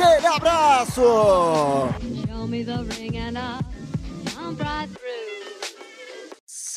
Aquele abraço!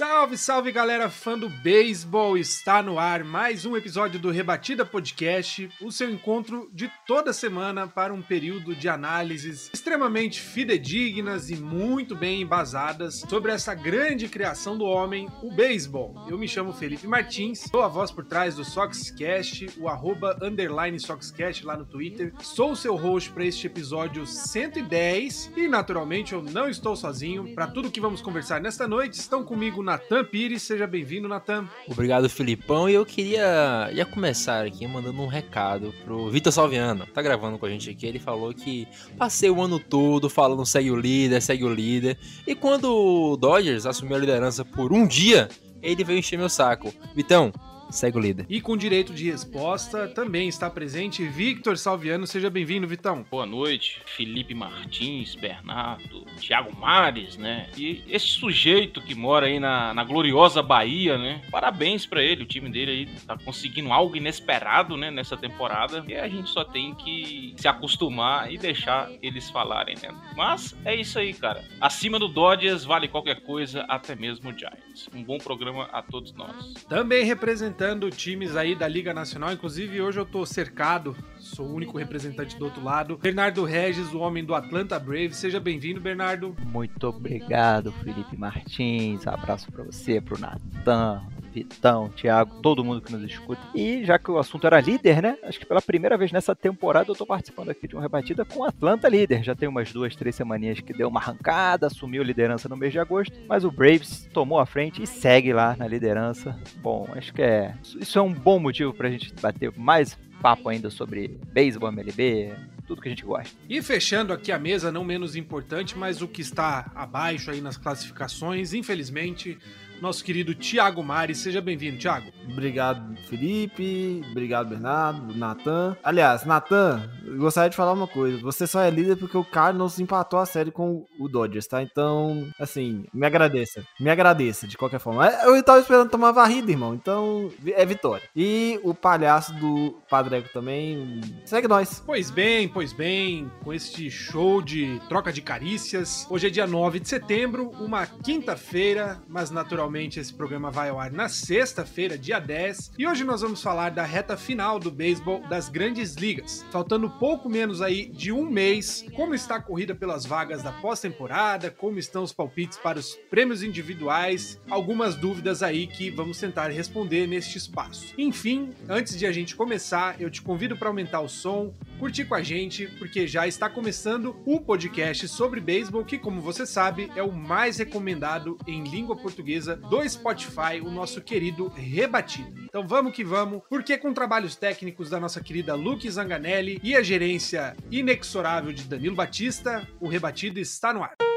Salve, salve galera fã do beisebol! Está no ar mais um episódio do Rebatida Podcast, o seu encontro de toda semana para um período de análises extremamente fidedignas e muito bem embasadas sobre essa grande criação do homem, o beisebol. Eu me chamo Felipe Martins, sou a voz por trás do Soxcast, o arroba underline Soxcast lá no Twitter. Sou o seu host para este episódio 110 e naturalmente eu não estou sozinho. Para tudo que vamos conversar nesta noite, estão comigo Natan Pires, seja bem-vindo, Natan. Obrigado, Filipão. E eu queria ia começar aqui mandando um recado pro Vitor Salviano. Tá gravando com a gente aqui. Ele falou que passei o ano todo falando segue o líder, segue o líder. E quando o Dodgers assumiu a liderança por um dia, ele veio encher meu saco. Vitão, segue o líder. E com direito de resposta também está presente Victor Salviano. Seja bem-vindo, Vitão. Boa noite, Felipe Martins, Bernardo, Thiago Mares, né? E esse sujeito que mora aí na, na gloriosa Bahia, né? Parabéns pra ele, o time dele aí tá conseguindo algo inesperado, né? Nessa temporada. E a gente só tem que se acostumar e deixar eles falarem, né? Mas é isso aí, cara. Acima do Dodgers vale qualquer coisa, até mesmo o Giants. Um bom programa a todos nós. Também representando times aí da Liga Nacional, inclusive hoje eu tô cercado, sou o único representante do outro lado. Bernardo Regis, o homem do Atlanta Braves. Seja bem-vindo, Bernardo. Muito obrigado, Felipe Martins. Abraço pra você, pro Natan, Vitão, Thiago, todo mundo que nos escuta. E já que o assunto era líder, né? Acho que pela primeira vez nessa temporada eu tô participando aqui de uma rebatida com Atlanta líder. Já tem umas duas, três semaninhas que deu uma arrancada, assumiu a liderança no mês de agosto, mas o Braves tomou a frente e segue lá na liderança. Bom, acho que é isso é um bom motivo pra gente bater mais papo ainda sobre beisebol, MLB, tudo que a gente gosta. E fechando aqui a mesa, não menos importante, mas o que está abaixo aí nas classificações, infelizmente, nosso querido Thiago Mares. Seja bem-vindo, Thiago. Obrigado, Felipe. Obrigado, Bernardo, Natan. Aliás, Natan, gostaria de falar uma coisa. Você só é líder porque o Cardinals empatou a série com o Dodgers, tá? Então, assim, me agradeça. Me agradeça, de qualquer forma. Eu tava esperando tomar varrida, irmão. Então, é vitória. E o palhaço do Padreco também. Segue nós. Pois bem, pois bem, com este show de troca de carícias. Hoje é dia 9 de setembro, uma quinta-feira, mas naturalmente esse programa vai ao ar na sexta-feira, dia 10. E hoje nós vamos falar da reta final do beisebol das grandes ligas. Faltando pouco menos aí de um mês, como está a corrida pelas vagas da pós-temporada, como estão os palpites para os prêmios individuais, algumas dúvidas aí que vamos tentar responder neste espaço. Enfim, antes de a gente começar, eu te convido para aumentar o som, curtir com a gente, porque já está começando o podcast sobre beisebol, que, como você sabe, é o mais recomendado em língua portuguesa do Spotify, o nosso querido Rebatido. Então vamos que vamos, porque com trabalhos técnicos da nossa querida Luke Zanganelli e a gerência inexorável de Danilo Batista, o Rebatido está no ar.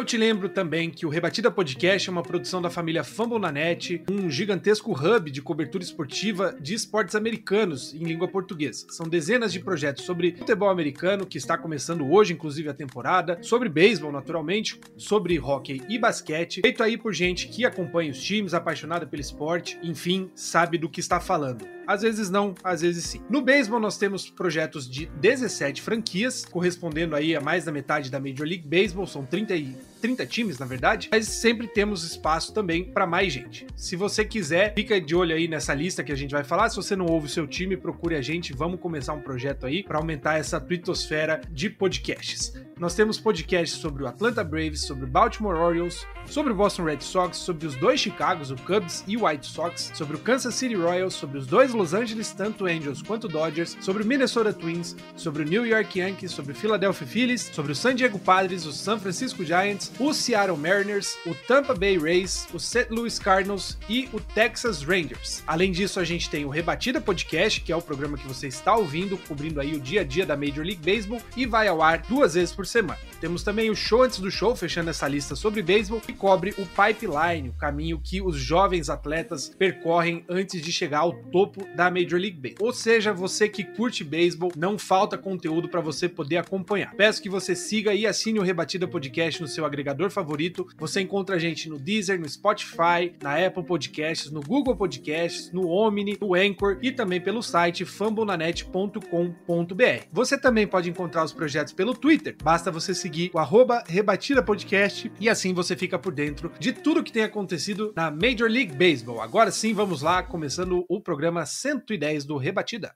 Eu te lembro também que o Rebatida Podcast é uma produção da família Fambonanet, um gigantesco hub de cobertura esportiva de esportes americanos em língua portuguesa. São dezenas de projetos sobre futebol americano, que está começando hoje, inclusive a temporada, sobre beisebol, naturalmente, sobre hockey e basquete, feito aí por gente que acompanha os times, apaixonada pelo esporte, enfim, sabe do que está falando. Às vezes não, às vezes sim. No beisebol nós temos projetos de 17 franquias, correspondendo aí a mais da metade da Major League Baseball, são 30 e 30 times, na verdade, mas sempre temos espaço também para mais gente. Se você quiser, fica de olho aí nessa lista que a gente vai falar. Se você não ouve o seu time, procure a gente. Vamos começar um projeto aí para aumentar essa twittosfera de podcasts. Nós temos podcasts sobre o Atlanta Braves, sobre o Baltimore Orioles, sobre o Boston Red Sox, sobre os dois Chicagos, o Cubs e o White Sox, sobre o Kansas City Royals, sobre os dois Los Angeles, tanto Angels quanto Dodgers, sobre o Minnesota Twins, sobre o New York Yankees, sobre o Philadelphia Phillies, sobre o San Diego Padres, o San Francisco Giants, o Seattle Mariners, o Tampa Bay Rays, o St. Louis Cardinals e o Texas Rangers. Além disso, a gente tem o Rebatida Podcast, que é o programa que você está ouvindo, cobrindo aí o dia a dia da Major League Baseball e vai ao ar duas vezes por semana. Temos também o show antes do show, fechando essa lista sobre beisebol, que cobre o pipeline, o caminho que os jovens atletas percorrem antes de chegar ao topo da Major League Baseball. Ou seja, você que curte beisebol, não falta conteúdo para você poder acompanhar. Peço que você siga e assine o Rebatida Podcast no seu agregador favorito. Você encontra a gente no Deezer, no Spotify, na Apple Podcasts, no Google Podcasts, no Omni, no Anchor e também pelo site fambonanet.com.br. Você também pode encontrar os projetos pelo Twitter. Basta você seguir o arroba Rebatida Podcast e assim você fica por dentro de tudo que tem acontecido na Major League Baseball. Agora sim, vamos lá, começando o programa 110 do Rebatida.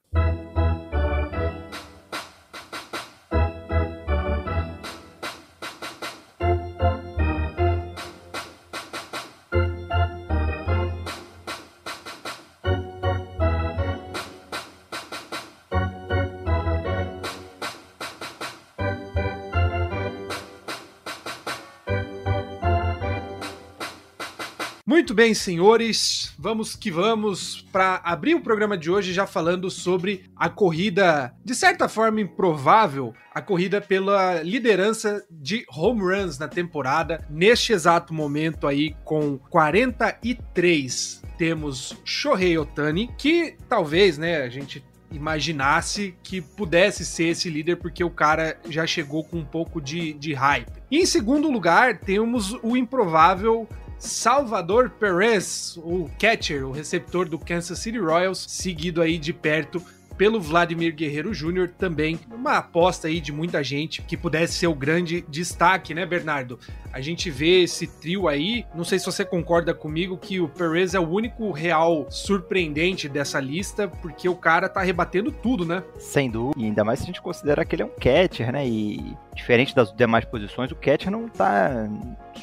Muito bem, senhores, vamos que vamos para abrir o programa de hoje já falando sobre a corrida, de certa forma improvável, a corrida pela liderança de home runs na temporada. Neste exato momento aí com 43 temos Shohei Otani, que talvez, né, a gente imaginasse que pudesse ser esse líder, porque o cara já chegou com um pouco de, de hype. E em segundo lugar, temos o improvável Salvador Perez, o catcher, o receptor do Kansas City Royals, seguido aí de perto pelo Vladimir Guerreiro Jr., também uma aposta aí de muita gente que pudesse ser o grande destaque, né, Bernardo? A gente vê esse trio aí, não sei se você concorda comigo que o Perez é o único real surpreendente dessa lista, porque o cara tá rebatendo tudo, né? Sem dúvida, e ainda mais se a gente considera que ele é um catcher, né? E diferente das demais posições, o catcher não tá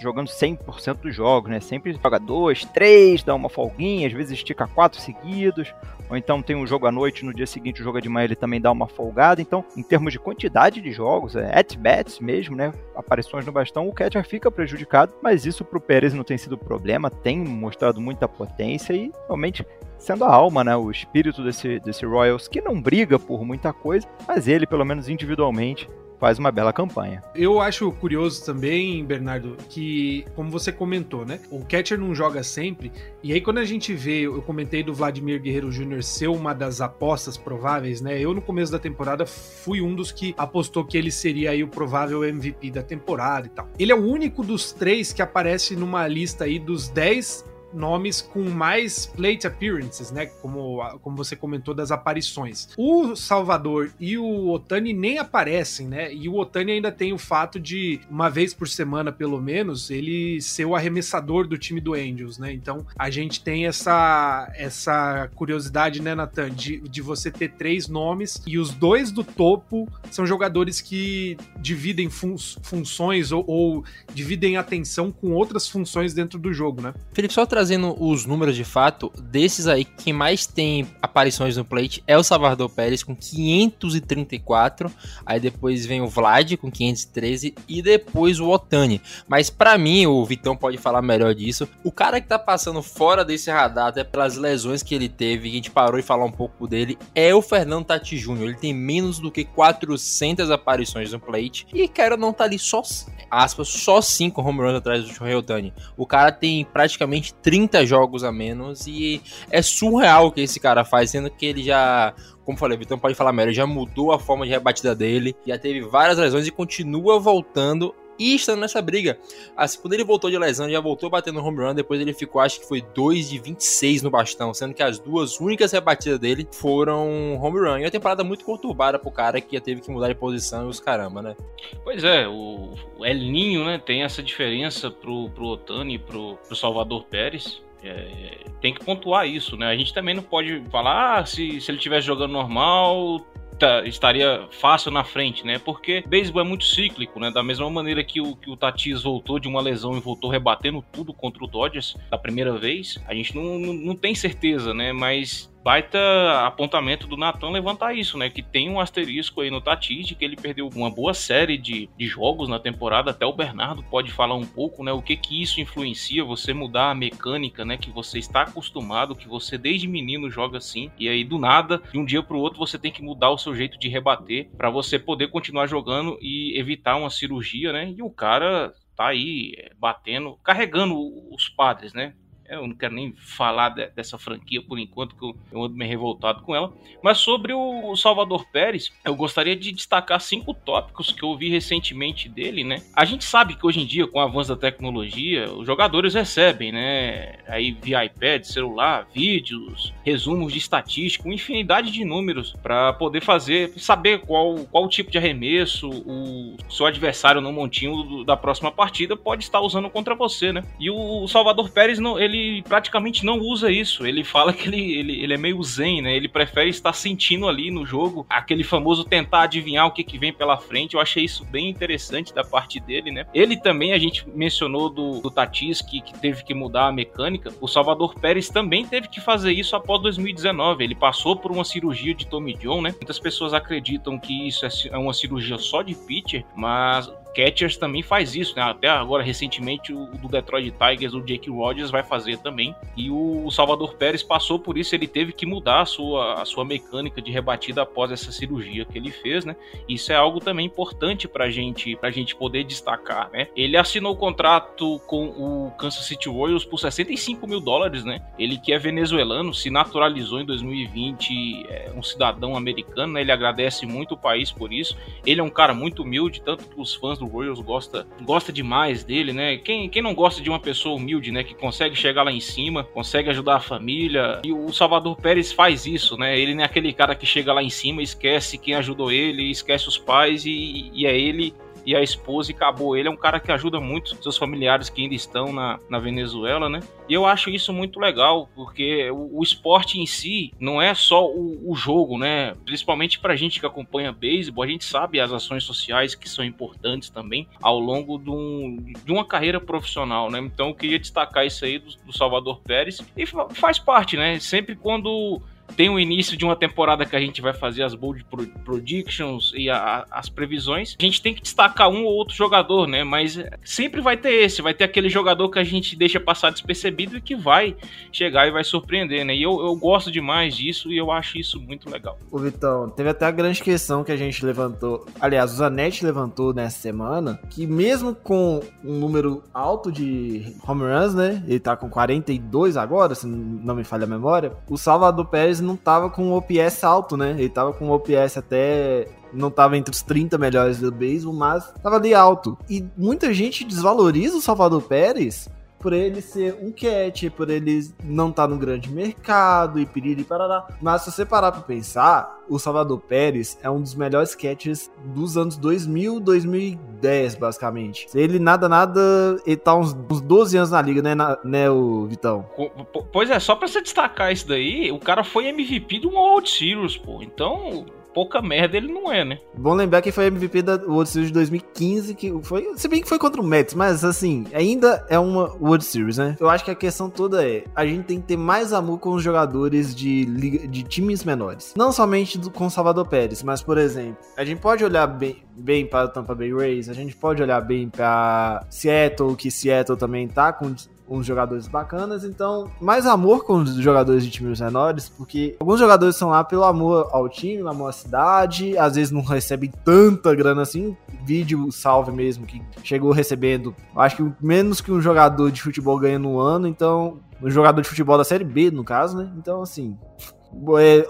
jogando 100% dos jogos, né? Sempre joga dois, três, dá uma folguinha, às vezes estica quatro seguidos, ou então tem um jogo à noite, no dia seguinte o jogo é de manhã ele também dá uma folgada. Então, em termos de quantidade de jogos, é at-bats mesmo, né? Aparições no bastão, o catcher fica prejudicado, mas isso pro Pérez não tem sido problema, tem mostrado muita potência e realmente sendo a alma, né, o espírito desse, desse Royals, que não briga por muita coisa, mas ele, pelo menos individualmente, faz uma bela campanha. Eu acho curioso também, Bernardo, que, como você comentou, né? O catcher não joga sempre. E aí, quando a gente vê, eu comentei do Vladimir Guerreiro Jr. ser uma das apostas prováveis, né? Eu, no começo da temporada, fui um dos que apostou que ele seria aí o provável MVP da temporada e tal. Ele é o único dos três que aparece numa lista aí dos 10 nomes com mais plate appearances, né? Como, como você comentou das aparições. O Salvador e o Otani nem aparecem, né? E o Otani ainda tem o fato de, uma vez por semana, pelo menos, ele ser o arremessador do time do Angels, né? Então a gente tem essa, essa curiosidade, né, Nathan, de, de você ter três nomes e os dois do topo são jogadores que dividem fun funções ou, ou dividem atenção com outras funções dentro do jogo, né? Felipe, só trazendo os números de fato, desses aí, quem mais tem aparições no plate é o Salvador Pérez com 534. Aí depois vem o Vlad com 513 e depois o Otani. Mas para mim, o Vitão pode falar melhor disso. O cara que tá passando fora desse radar, até pelas lesões que ele teve, que a gente parou e falar um pouco dele, é o Fernando Tati Júnior. Ele tem menos do que 400 aparições no plate e, cara, não tá ali só, aspas, só 5 home runs atrás do Shohei Otani. O cara tem praticamente 30 jogos a menos e é surreal o que esse cara faz, sendo que ele já, como falei, Vitão pode falar melhor, já mudou a forma de rebatida dele, já teve várias lesões e continua voltando e estando nessa briga. Assim, quando ele voltou de lesão, já voltou batendo home run, depois ele ficou, acho que foi 2 de 26 no bastão, sendo que as duas únicas rebatidas dele foram home run. E uma temporada muito conturbada pro cara que teve que mudar de posição e os caramba, né? Pois é, o El Ninho, né, tem essa diferença pro, pro Otani e pro, pro Salvador Pérez. É, tem que pontuar isso, né? A gente também não pode falar ah, se, se ele estivesse jogando normal, tá, estaria fácil na frente, né? Porque beisebol é muito cíclico, né? Da mesma maneira que o, que o Tatis voltou de uma lesão e voltou rebatendo tudo contra o Dodgers da primeira vez, a gente não, não, não tem certeza, né? Mas baita apontamento do Natan levantar isso, né? Que tem um asterisco aí no Tatis de que ele perdeu uma boa série de, de jogos na temporada. Até o Bernardo pode falar um pouco, né? O que que isso influencia você mudar a mecânica, né? Que você está acostumado, que você desde menino joga assim. E aí do nada, de um dia para o outro, você tem que mudar o seu jeito de rebater para você poder continuar jogando e evitar uma cirurgia, né? E o cara tá aí é, batendo, carregando os padres, né? Eu não quero nem falar de, dessa franquia por enquanto, que eu, eu ando meio revoltado com ela. Mas sobre o Salvador Pérez, eu gostaria de destacar cinco tópicos que eu vi recentemente dele, né? A gente sabe que hoje em dia, com o avanço da tecnologia, os jogadores recebem, né? Aí via iPad, celular, vídeos, resumos de estatística, uma infinidade de números para poder fazer, saber qual, qual tipo de arremesso o seu adversário no montinho da próxima partida pode estar usando contra você, né? E o Salvador Pérez, não, ele praticamente não usa isso. Ele fala que ele, ele, ele é meio zen, né? Ele prefere estar sentindo ali no jogo aquele famoso tentar adivinhar o que, que vem pela frente. Eu achei isso bem interessante da parte dele, né? Ele também, a gente mencionou do, do Tatis, que, que teve que mudar a mecânica. O Salvador Pérez também teve que fazer isso após 2019. Ele passou por uma cirurgia de Tommy John, né? Muitas pessoas acreditam que isso é, é uma cirurgia só de pitcher, mas catchers também faz isso, né? Até agora, recentemente, o do Detroit Tigers, o Jake Rogers, vai fazer também. E o Salvador Pérez passou por isso, ele teve que mudar a sua, a sua mecânica de rebatida após essa cirurgia que ele fez, né? Isso é algo também importante pra gente, pra gente poder destacar, né? Ele assinou o contrato com o Kansas City Royals por 65 mil dólares, né? Ele que é venezuelano, se naturalizou em 2020, é um cidadão americano, né? Ele agradece muito o país por isso. Ele é um cara muito humilde, tanto que os fãs do Royals gosta, gosta demais dele, né? Quem, quem não gosta de uma pessoa humilde, né? Que consegue chegar lá em cima, consegue ajudar a família. E o Salvador Pérez faz isso, né? Ele não é aquele cara que chega lá em cima, esquece quem ajudou ele, esquece os pais e, e é ele e a esposa e acabou. Ele é um cara que ajuda muito seus familiares que ainda estão na, na Venezuela, né? E eu acho isso muito legal, porque o, o esporte em si não é só o, o, jogo, né? Principalmente pra gente que acompanha beisebol, a gente sabe as ações sociais que são importantes também ao longo de, um, de uma carreira profissional, né? Então eu queria destacar isso aí do, do Salvador Pérez e faz parte, né? Sempre quando tem o início de uma temporada que a gente vai fazer as bold predictions e a, as previsões. A gente tem que destacar um ou outro jogador, né? Mas sempre vai ter esse, vai ter aquele jogador que a gente deixa passar despercebido e que vai chegar e vai surpreender, né? E eu, eu gosto demais disso e eu acho isso muito legal. O Vitão, teve até a grande questão que a gente levantou, aliás, o Zanetti levantou nessa semana, que mesmo com um número alto de home runs, né? Ele tá com 42 agora, se não me falha a memória. O Salvador Pérez não tava com um OPS alto, né? Ele tava com um OPS até não tava entre os 30 melhores do beisebol, mas tava ali alto. E muita gente desvaloriza o Salvador Pérez por ele ser um catch, por ele não estar tá no grande mercado e piriri parará. Mas se você parar pra pensar, o Salvador Pérez é um dos melhores catches dos anos 2000, 2010, basicamente. Ele nada, nada, ele tá uns, uns 12 anos na liga, né, na, né, o Vitão? Pois é, só pra você destacar isso daí, o cara foi MVP do World Series, pô. Então, pouca merda ele não é, né? Bom lembrar que foi MVP da World Series de 2015, que foi, se bem que foi contra o Mets, mas assim, ainda é uma World Series, né? Eu acho que a questão toda é, a gente tem que ter mais amor com os jogadores de, liga, de times menores. Não somente do, com Salvador Pérez, mas por exemplo, a gente pode olhar bem, bem para o Tampa Bay Rays, a gente pode olhar bem para Seattle, que Seattle também tá com uns jogadores bacanas, então mais amor com os jogadores de times menores, porque alguns jogadores são lá pelo amor ao time, amor à cidade, às vezes não recebem tanta grana assim. Vídeo salve mesmo que chegou recebendo, acho que menos que um jogador de futebol ganha no ano, então um jogador de futebol da série B, no caso, né? Então assim,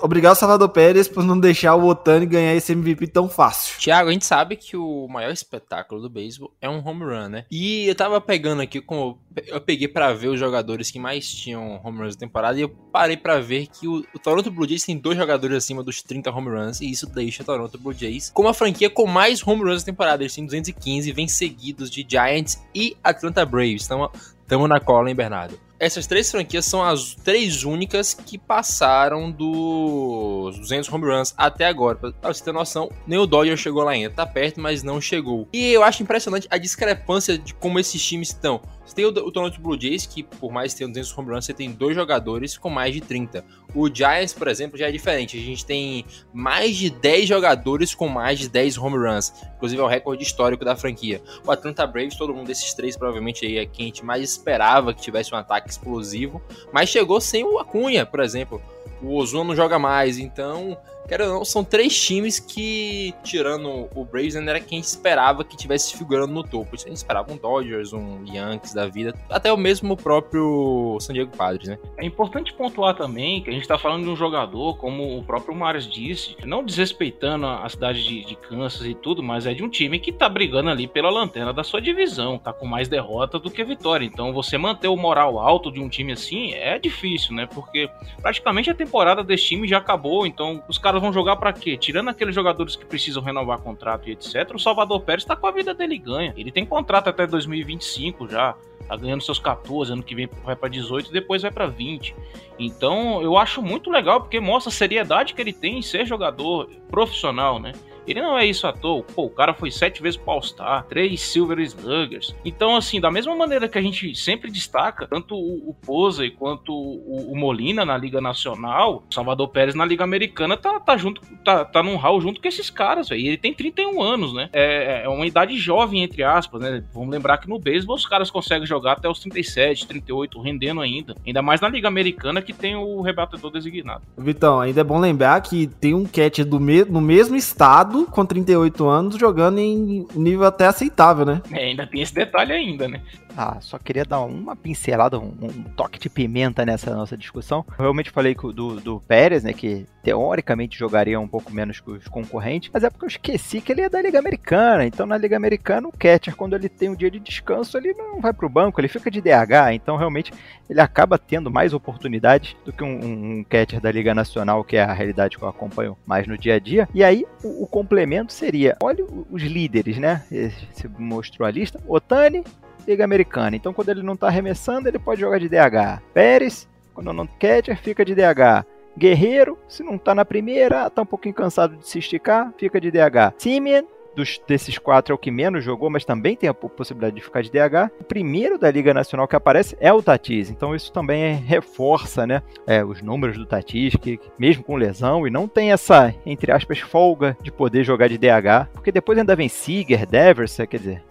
obrigado, Salvador Pérez, por não deixar o Otani ganhar esse MVP tão fácil. Tiago, a gente sabe que o maior espetáculo do beisebol é um home run, né? E eu tava pegando aqui, como eu peguei pra ver os jogadores que mais tinham home runs na temporada e eu parei pra ver que o, o Toronto Blue Jays tem dois jogadores acima dos 30 home runs e isso deixa o Toronto Blue Jays como a franquia com mais home runs na temporada. Eles têm 215 vem seguidos de Giants e Atlanta Braves. Então, tamo na cola, hein, Bernardo? Essas três franquias são as três únicas que passaram dos 200 home runs até agora. Pra você ter noção, nem o Dodger chegou lá ainda. Tá perto, mas não chegou. E eu acho impressionante a discrepância de como esses times estão. Você tem o, o Toronto Blue Jays, que por mais ter 200 home runs, você tem dois jogadores com mais de 30. O Giants, por exemplo, já é diferente. A gente tem mais de 10 jogadores com mais de 10 home runs. Inclusive é o recorde histórico da franquia. O Atlanta Braves, todo mundo desses três, provavelmente aí é quem a gente mais esperava que tivesse um ataque explosivo. Mas chegou sem o Acunha, por exemplo. O Ozuna não joga mais, então Quero não, são três times que, tirando o Braves, ainda era quem esperava que tivesse figurando no topo. A gente esperava um Dodgers, um Yankees da vida, até o mesmo próprio San Diego Padres, né? É importante pontuar também que a gente tá falando de um jogador, como o próprio Marius disse, não desrespeitando a cidade de, de Kansas e tudo, mas é de um time que tá brigando ali pela lanterna da sua divisão, tá com mais derrota do que vitória. Então você manter o moral alto de um time assim é difícil, né? Porque praticamente a temporada desse time já acabou, então os caras caras vão jogar para quê? Tirando aqueles jogadores que precisam renovar contrato e etc, o Salvador Pérez tá com a vida dele ganha. Ele tem contrato até 2025 já. Tá ganhando seus 14, ano que vem vai para 18 e depois vai para 20. Então, eu acho muito legal porque mostra a seriedade que ele tem em ser jogador profissional, né? Ele não é isso à toa. Pô, o cara foi sete vezes All-Star, três Silver Sluggers. Então, assim, da mesma maneira que a gente sempre destaca, tanto o, o Posey quanto o, o, Molina na Liga Nacional, o Salvador Pérez na Liga Americana tá, tá junto, tá, tá num hall junto com esses caras, velho. Ele tem 31 anos, né? É, é uma idade jovem, entre aspas, né? Vamos lembrar que no beisebol os caras conseguem jogar até os 37, 38, rendendo ainda. Ainda mais na Liga Americana que tem o rebatedor designado. Vitão, ainda é bom lembrar que tem um catch do me no mesmo estado com 38 anos jogando em nível até aceitável, né? É, ainda tem esse detalhe ainda, né? Ah, só queria dar uma pincelada, um, um, toque de pimenta nessa nossa discussão. Eu realmente falei do, do Pérez, né, que teoricamente jogaria um pouco menos que os concorrentes, mas é porque eu esqueci que ele é da Liga Americana. Então, na Liga Americana, o catcher, quando ele tem um dia de descanso, ele não vai pro banco, ele fica de DH. Então, realmente, ele acaba tendo mais oportunidades do que um, um catcher da Liga Nacional, que é a realidade que eu acompanho mais no dia a dia. E aí, o, o complemento seria: olha os líderes, né? Você mostrou a lista: Otani, Liga Americana. Então, quando ele não está arremessando, ele pode jogar de DH. Pérez, quando não catcher, fica de DH. Guerreiro, se não está na primeira, está um pouquinho cansado de se esticar, fica de DH. Simeon, dos, desses quatro é o que menos jogou, mas também tem a possibilidade de ficar de DH. O primeiro da Liga Nacional que aparece é o Tatis, então isso também é, reforça né, é, os números do Tatis, que mesmo com lesão, e não tem essa, entre aspas, folga de poder jogar de DH, porque depois ainda vem Seager, Devers, quer dizer,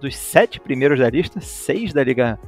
dos sete primeiros da lista, seis da Liga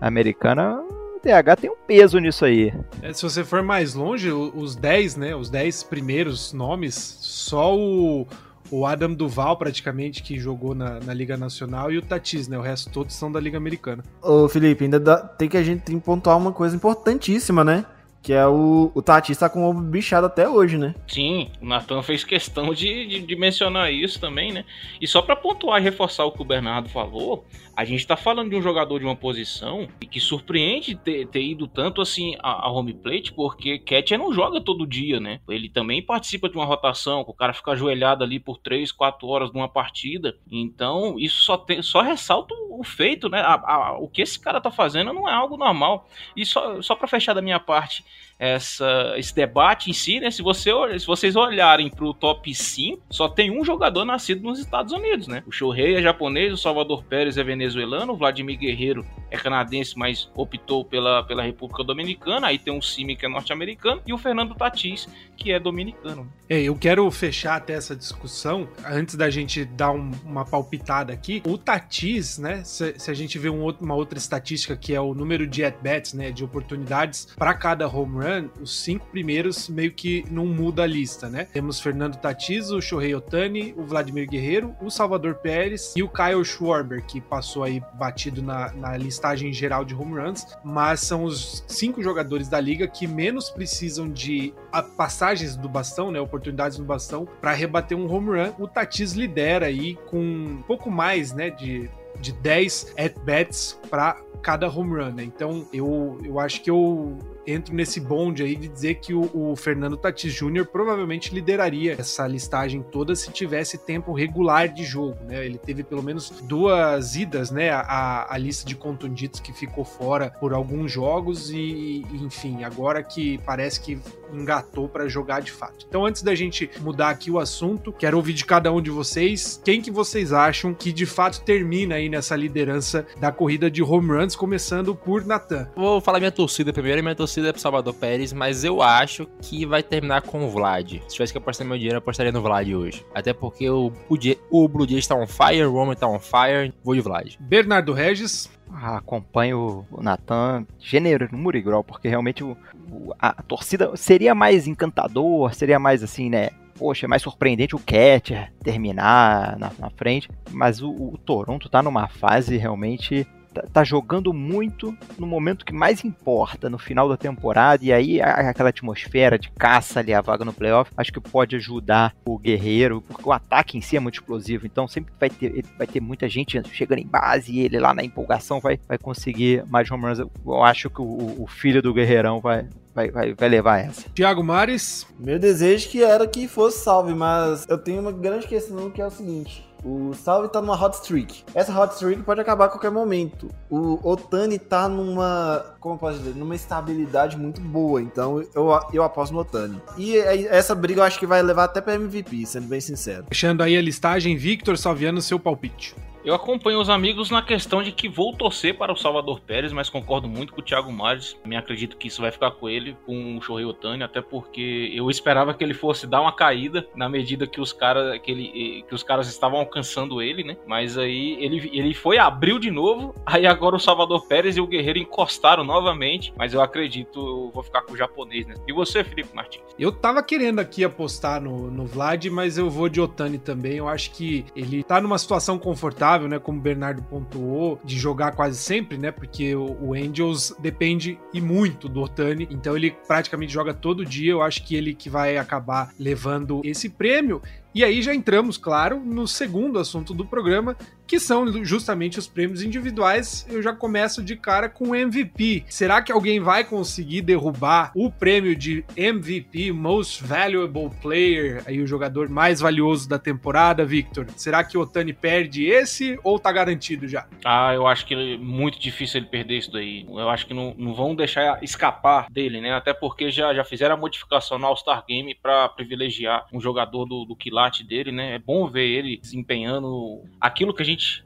Americana, o DH tem um peso nisso aí. É, se você for mais longe, os dez, né? Os dez primeiros nomes, só o, o Adam Duval, praticamente, que jogou na, na Liga Nacional, e o Tatis, né? O resto todos são da Liga Americana. Ô, Felipe, ainda dá, tem que a gente tem que pontuar uma coisa importantíssima, né? Que é o, o Tati está com o ovo bichado até hoje, né? Sim, o Natan fez questão de, de, de, mencionar isso também, né? E só para pontuar e reforçar o que o Bernardo falou, a gente tá falando de um jogador de uma posição que surpreende ter, ter ido tanto assim a, a, home plate, porque Ketcher não joga todo dia, né? Ele também participa de uma rotação, o cara fica ajoelhado ali por 3, 4 horas numa partida. Então, isso só, tem, só ressalta o feito, né? A, a, o que esse cara tá fazendo não é algo normal. E só, só para fechar da minha parte, essa, esse debate em si, né? Se, você, se vocês olharem para o top 5, só tem um jogador nascido nos Estados Unidos, né? O Shohei é japonês, o Salvador Pérez é venezuelano, o Vladimir Guerreiro é canadense, mas optou pela, pela República Dominicana. Aí tem o Simi, que é norte-americano, e o Fernando Tatis, que é dominicano. É, eu quero fechar até essa discussão, antes da gente dar um, uma palpitada aqui. O Tatis, né? Se, se a gente vê um outro, uma outra estatística que é o número de at-bats, né? De oportunidades para cada home run os cinco primeiros meio que não muda a lista, né? Temos Fernando Tatis, o Shohei Otani, o Vladimir Guerreiro, o Salvador Pérez e o Kyle Schwarber, que passou aí batido na, na listagem geral de home runs, mas são os cinco jogadores da liga que menos precisam de passagens do bastão, né? Oportunidades no bastão, para rebater um home run. O Tatis lidera aí com um pouco mais, né? De de 10 at-bats para cada home run, né? Então eu, eu acho que eu entro nesse bonde aí de dizer que o, o Fernando Tatis Jr. provavelmente lideraria essa listagem toda se tivesse tempo regular de jogo, né? Ele teve pelo menos duas idas, né? A, a lista de contundidos que ficou fora por alguns jogos e, enfim, agora que parece que engatou para jogar de fato. Então, antes da gente mudar aqui o assunto, quero ouvir de cada um de vocês quem que vocês acham que de fato termina aí nessa liderança da corrida de home runs, começando por Natan. Vou falar minha torcida primeiro, e minha torcida é pro Salvador Pérez, mas eu acho que vai terminar com o Vlad. Se tivesse que apostar meu dinheiro, eu apostaria no Vlad hoje. Até porque o, o, o Blue Jays tá on fire, o Roman tá on fire, vou de Vlad. Bernardo Regis, Ah, acompanho o Natan gênero no Murigrol, porque realmente o, o- a, a torcida seria mais encantador, seria mais assim, né? Poxa, é mais surpreendente o catcher terminar na, na frente, mas o, o Toronto tá numa fase realmente. Tá, tá jogando muito no momento que mais importa, no final da temporada, e aí aquela atmosfera de caça ali, a vaga no playoff, acho que pode ajudar o Guerreiro, porque o ataque em si é muito explosivo, então sempre vai ter, vai ter muita gente chegando em base e ele lá na empolgação vai, vai conseguir mais home runs. Eu, eu acho que o, o filho do Guerreirão vai, vai, vai, vai levar essa. Thiago Mares, Meu desejo que era que fosse salve, mas eu tenho uma grande questão que é o seguinte. O Salve tá numa hot streak. Essa hot streak pode acabar a qualquer momento. O Otani tá numa, como posso dizer, numa estabilidade muito boa. Então eu, eu aposto no Otani. E é- essa briga eu acho que vai levar até pra MVP, sendo bem sincero. fechando aí a listagem, Victor Salviano, seu palpite. Eu acompanho os amigos na questão de que vou torcer para o Salvador Pérez, mas concordo muito com o Thiago Mares. Me acredito que isso vai ficar com ele, com o Shohei Otani, até porque eu esperava que ele fosse dar uma caída na medida que os caras que, ele, que os caras estavam alcançando ele, né? Mas aí ele, ele foi abriu de novo, aí agora o Salvador Pérez e o Guerreiro encostaram novamente, mas eu acredito, eu vou ficar com o japonês, né? E você, Felipe Martins? Eu tava querendo aqui apostar no, no Vlad, mas eu vou de Otani também. Eu acho que ele tá numa situação confortável, né? Como o Bernardo pontuou, de jogar quase sempre, né? Porque o, o Angels depende e muito do Otani. Então ele praticamente joga todo dia. Eu acho que ele que vai acabar levando esse prêmio. E aí já entramos, claro, no segundo assunto do programa, que são justamente os prêmios individuais. Eu já começo de cara com MVP. Será que alguém vai conseguir derrubar o prêmio de MVP, Most Valuable Player, aí o jogador mais valioso da temporada, Victor? Será que o Otani perde esse ou tá garantido já? Ah, eu acho que é muito difícil ele perder isso daí. Eu acho que não, não vão deixar escapar dele, né? Até porque já, já fizeram a modificação no All-Star Game pra privilegiar um jogador do, do quilate dele, né? É bom ver ele desempenhando aquilo que a gente.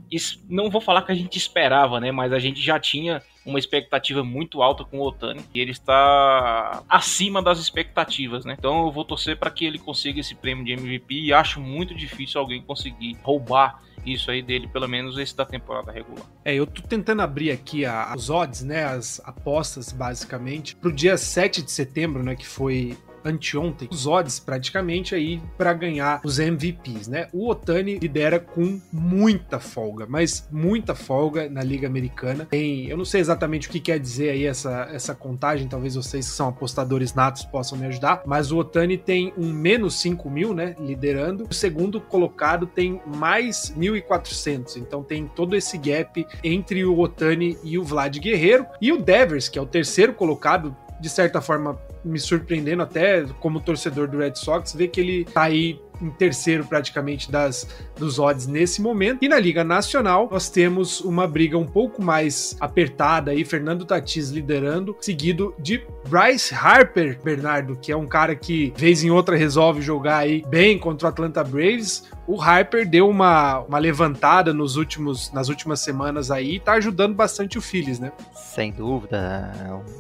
Não vou falar que a gente esperava, né? Mas a gente já tinha uma expectativa muito alta com o Otani e ele está acima das expectativas, né? Então eu vou torcer para que ele consiga esse prêmio de MVP e acho muito difícil alguém conseguir roubar isso aí dele, pelo menos esse da temporada regular. É, eu tô tentando abrir aqui a- os odds, né, as apostas basicamente, pro dia 7 de setembro, né, que foi anteontem, os odds praticamente aí para ganhar os MVPs, né? O Otani lidera com muita folga, mas muita folga na Liga Americana. Tem, eu não sei exatamente o que quer dizer aí essa, essa contagem, talvez vocês que são apostadores natos possam me ajudar, mas o Otani tem um menos 5 mil, né, liderando. O segundo colocado tem mais 1.400, então tem todo esse gap entre o Otani e o Vlad Guerreiro. E o Devers, que é o terceiro colocado, de certa forma me surpreendendo até como torcedor do Red Sox, ver que ele tá aí em terceiro praticamente das dos odds nesse momento. E na Liga Nacional, nós temos uma briga um pouco mais apertada aí, Fernando Tatis liderando, seguido de Bryce Harper, Bernardo, que é um cara que vez em outra resolve jogar aí bem contra o Atlanta Braves. O Harper deu uma, uma levantada nos últimos, nas últimas semanas aí e tá ajudando bastante o Phillies, né? Sem dúvida,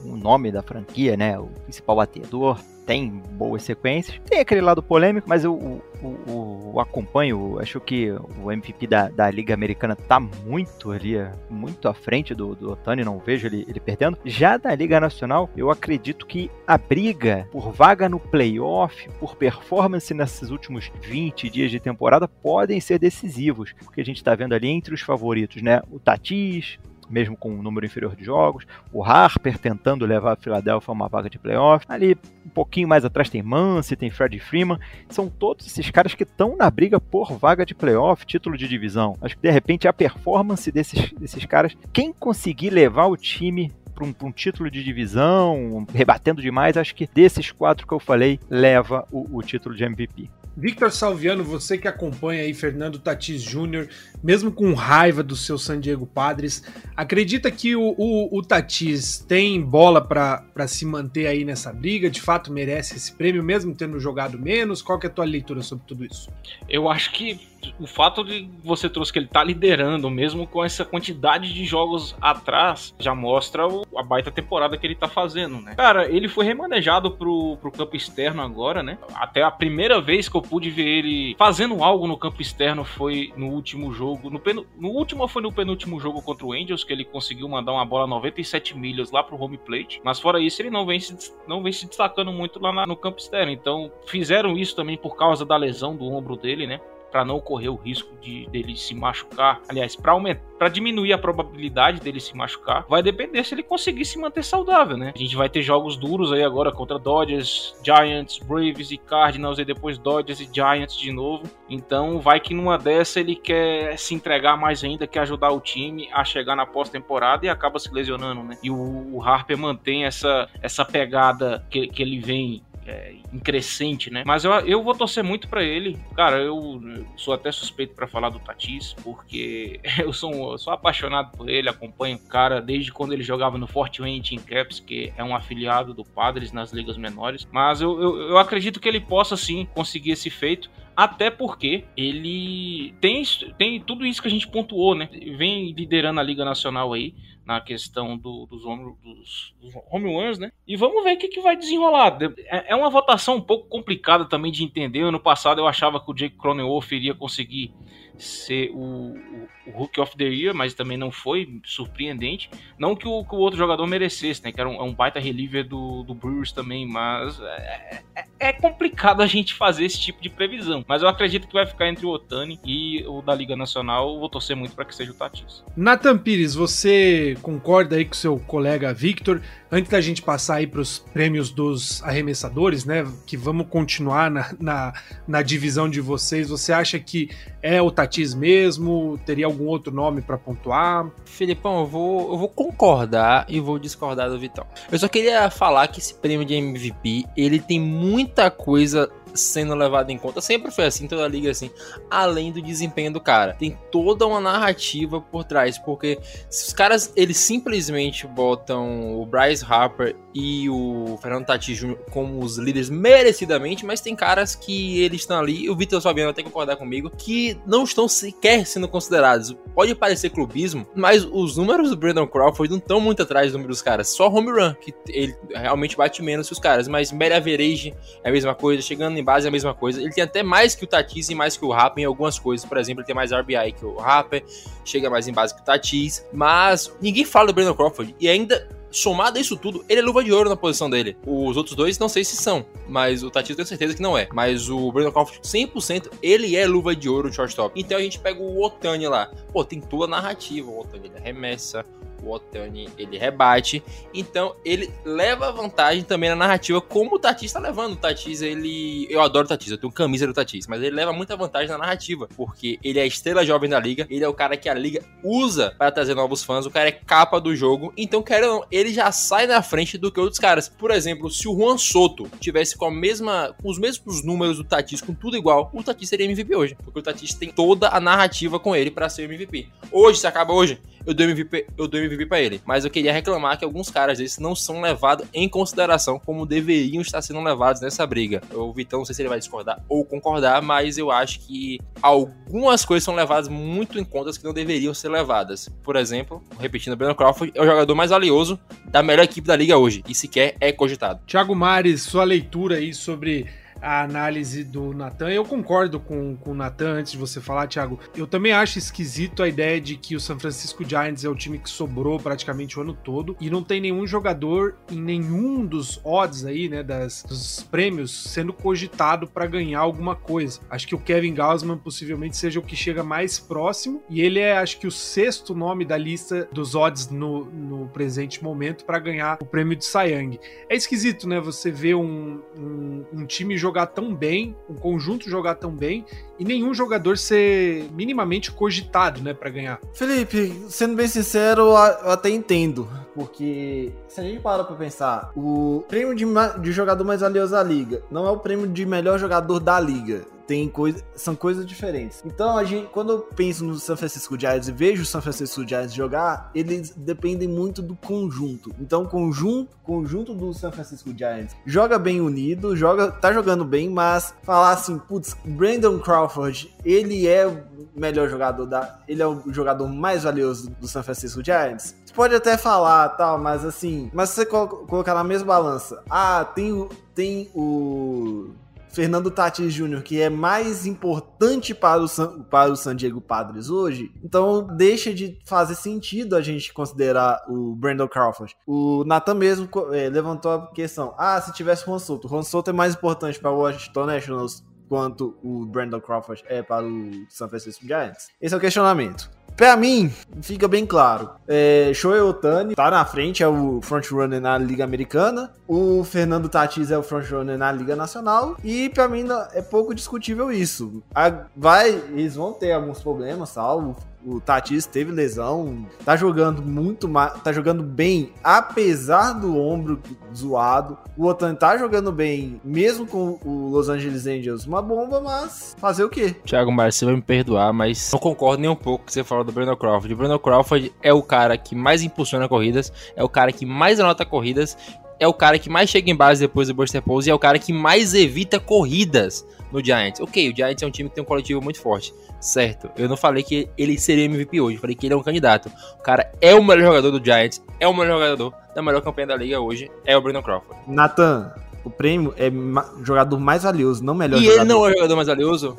o nome da franquia, né? O principal batedor. Tem boas sequências. Tem aquele lado polêmico, mas o acompanho, acho que o MVP da, da Liga Americana tá muito ali, é, muito à frente do, do Otani, não vejo ele, ele perdendo. Já da Liga Nacional, eu acredito que a briga por vaga no playoff, por performance nesses últimos 20 dias de temporada, podem ser decisivos, porque a gente tá vendo ali entre os favoritos, né? O Tatis, mesmo com um número inferior de jogos. O Harper tentando levar a Philadelphia a uma vaga de playoff. Ali pouquinho mais atrás tem Mance, tem Fred Freeman. São todos esses caras que estão na briga por vaga de playoff, título de divisão. Acho que de repente a performance desses, desses caras, quem conseguir levar o time para um, um, título de divisão, rebatendo demais, acho que desses quatro que eu falei, leva o, o título de MVP. Victor Salviano, você que acompanha aí Fernando Tatis Jr., mesmo com raiva do seu San Diego Padres, acredita que o, o, o Tatis tem bola para se manter aí nessa briga? De fato merece esse prêmio, mesmo tendo jogado menos? Qual que é a tua leitura sobre tudo isso? Eu acho que o fato de você trouxe que ele tá liderando, mesmo com essa quantidade de jogos atrás, já mostra o, a baita temporada que ele tá fazendo, né? Cara, ele foi remanejado pro, pro campo externo agora, né? Até a primeira vez que eu pude ver ele fazendo algo no campo externo foi no último jogo. No, pen, no último foi no penúltimo jogo contra o Angels, que ele conseguiu mandar uma bola 97 milhas lá pro home plate. Mas fora isso, ele não vem se, não vem se destacando muito lá na, no campo externo. Então, fizeram isso também por causa da lesão do ombro dele, né? Para não correr o risco de dele se machucar. Aliás, para aumentar, para diminuir a probabilidade dele se machucar, vai depender se ele conseguir se manter saudável, né? A gente vai ter jogos duros aí agora contra Dodgers, Giants, Braves e Cardinals e depois Dodgers e Giants de novo. Então, vai que numa dessa ele quer se entregar mais ainda, quer ajudar o time a chegar na pós-temporada e acaba se lesionando, né? E o, Harper mantém essa essa pegada que, que ele vem é, em crescente, né? Mas eu, eu vou torcer muito para ele. Cara, eu, sou até suspeito para falar do Tatis, porque eu sou, eu sou apaixonado por ele, acompanho o cara desde quando ele jogava no Fort Wayne Team Caps, que é um afiliado do Padres nas ligas menores. Mas eu, eu, eu acredito que ele possa sim conseguir esse feito. Até porque ele tem, tem tudo isso que a gente pontuou, né? Vem liderando a Liga Nacional aí na questão do, dos, home, dos, dos home né? E vamos ver o que, que vai desenrolar. É, é uma votação um pouco complicada também de entender. Ano passado eu achava que o Jake Cronenworth iria conseguir ser o, o, o Rookie of the Year, mas também não foi surpreendente. Não que o, que o outro jogador merecesse, né? Que era um, é um baita reliever do, do Brewers também, mas é, é, é, complicado a gente fazer esse tipo de previsão. Mas eu acredito que vai ficar entre o Otani e o da Liga Nacional. Vou torcer muito para que seja o Tatis. Nathan Pires, você concorda aí com seu colega Victor? Antes da gente passar aí para os prêmios dos arremessadores, né? Que vamos continuar na, na, na divisão de vocês. Você acha que é o Tatis mesmo? Teria algum outro nome para pontuar? Filipão, eu vou, eu vou concordar e vou discordar do Vitão. Eu só queria falar que esse prêmio de MVP ele tem muita coisa sendo levado em conta. Sempre foi assim, toda a liga assim. Além do desempenho do cara. Tem toda uma narrativa por trás. Porque se os caras, eles simplesmente botam o Bryce Harper e o Fernando Tatis Jr. como os líderes merecidamente, mas tem caras que eles estão ali, e o Vitor Fabiano que concordar comigo, que não estão sequer sendo considerados. Pode parecer clubismo, mas os números do Brandon Crawford não estão muito atrás dos números dos caras. Só home run, que ele realmente bate menos que os caras, mas média average é a mesma coisa, chegando em base é a mesma coisa. Ele tem até mais que o Tatis e mais que o Rapper em algumas coisas. Por exemplo, ele tem mais RBI que o Rapper, chega mais em base que o Tatis. Mas ninguém fala do Brandon Crawford. E ainda somado a isso tudo, ele é luva de ouro na posição dele. Os outros dois não sei se são, mas o Tatis eu tenho certeza que não é. Mas o Brandon Crawford 100% ele é luva de ouro de shortstop. Então a gente pega o Otani lá. Pô, tem toda a narrativa. O Otani ele arremessa, o Otani ele rebate, então ele leva vantagem também na narrativa, como o Tatis está levando. O Tatis, ele. Eu adoro o Tatis, eu tenho camisa do Tatis, mas ele leva muita vantagem na narrativa, porque ele é a estrela jovem da liga, ele é o cara que a liga usa para trazer novos fãs, o cara é capa do jogo, então, querendo ou não, ele já sai na frente do que outros caras. Por exemplo, se o Juan Soto tivesse com a mesma, com os mesmos números do Tatis, com tudo igual, o Tatis seria MVP hoje, porque o Tatis tem toda a narrativa com ele para ser MVP. Hoje, se acaba hoje, eu dou MVP, eu dou MVP para ele. Mas eu queria reclamar que alguns caras desses não são levados em consideração como deveriam estar sendo levados nessa briga. O Vitão, não sei se ele vai discordar ou concordar, mas eu acho que algumas coisas são levadas muito em conta que não deveriam ser levadas. Por exemplo, repetindo, o Brandon Crawford é o jogador mais valioso da melhor equipe da liga hoje e sequer é cogitado. Thiago Mares, sua leitura aí sobre a análise do Natan. Eu concordo com, com o Natan antes de você falar, Thiago. Eu também acho esquisito a ideia de que o San Francisco Giants é o time que sobrou praticamente o ano todo e não tem nenhum jogador em nenhum dos odds aí, né, das, dos prêmios sendo cogitado para ganhar alguma coisa. Acho que o Kevin Gausman possivelmente seja o que chega mais próximo e ele é, acho que, o sexto nome da lista dos odds no, no presente momento para ganhar o prêmio de Young. É esquisito, né, você ver um, um, um time jogar tão bem, um conjunto jogar tão bem e nenhum jogador ser minimamente cogitado, né, para ganhar. Felipe, sendo bem sincero, eu até entendo. Porque se a gente para pra pensar, o prêmio de, de jogador mais valioso da liga não é o prêmio de melhor jogador da liga tem coisa, são coisas diferentes. Então, a gente, quando eu penso no San Francisco Giants e vejo o San Francisco Giants jogar, eles dependem muito do conjunto. Então, o conjunto, conjunto do San Francisco Giants joga bem unido, joga, tá jogando bem, mas falar assim, putz, Brandon Crawford, ele é o melhor jogador da, ele é o jogador mais valioso do San Francisco Giants. Você pode até falar, tal, mas assim, mas se você colocar na mesma balança, ah, tem o tem o Fernando Tatis Jr., que é mais importante para o, San, para o San Diego Padres hoje, então deixa de fazer sentido a gente considerar o Brandon Crawford. O Nathan mesmo é, levantou a questão: ah, se tivesse o Juan Soto, o Juan Soto é mais importante para o Washington Nationals quanto o Brandon Crawford é para o San Francisco Giants? Esse é o questionamento. Pra mim, fica bem claro. É, Shohei Otani tá na frente, é o frontrunner na Liga Americana. O Fernando Tatis é o frontrunner na Liga Nacional. E pra mim é pouco discutível isso. A, vai, eles vão ter alguns problemas, tal o Tatis teve lesão, tá jogando muito mais, tá jogando bem, apesar do ombro zoado. O Otani tá jogando bem, mesmo com o Los Angeles Angels, uma bomba, mas fazer o quê? Thiago você vai me perdoar, mas não concordo nem um pouco com o que você falou do Brandon Crawford. O Brandon Crawford é o cara que mais impulsiona corridas, é o cara que mais anota corridas, é o cara que mais chega em base depois do Buster Pose e é o cara que mais evita corridas no Giants. Ok, o Giants é um time que tem um coletivo muito forte certo. Eu não falei que ele seria MVP hoje, eu falei que ele é um candidato. O cara é o melhor jogador do Giants, é o melhor jogador da melhor campanha da liga hoje, é o Brandon Crawford. Nathan, o prêmio é ma jogador mais valioso, não melhor e jogador. E ele não é o jogador mais valioso?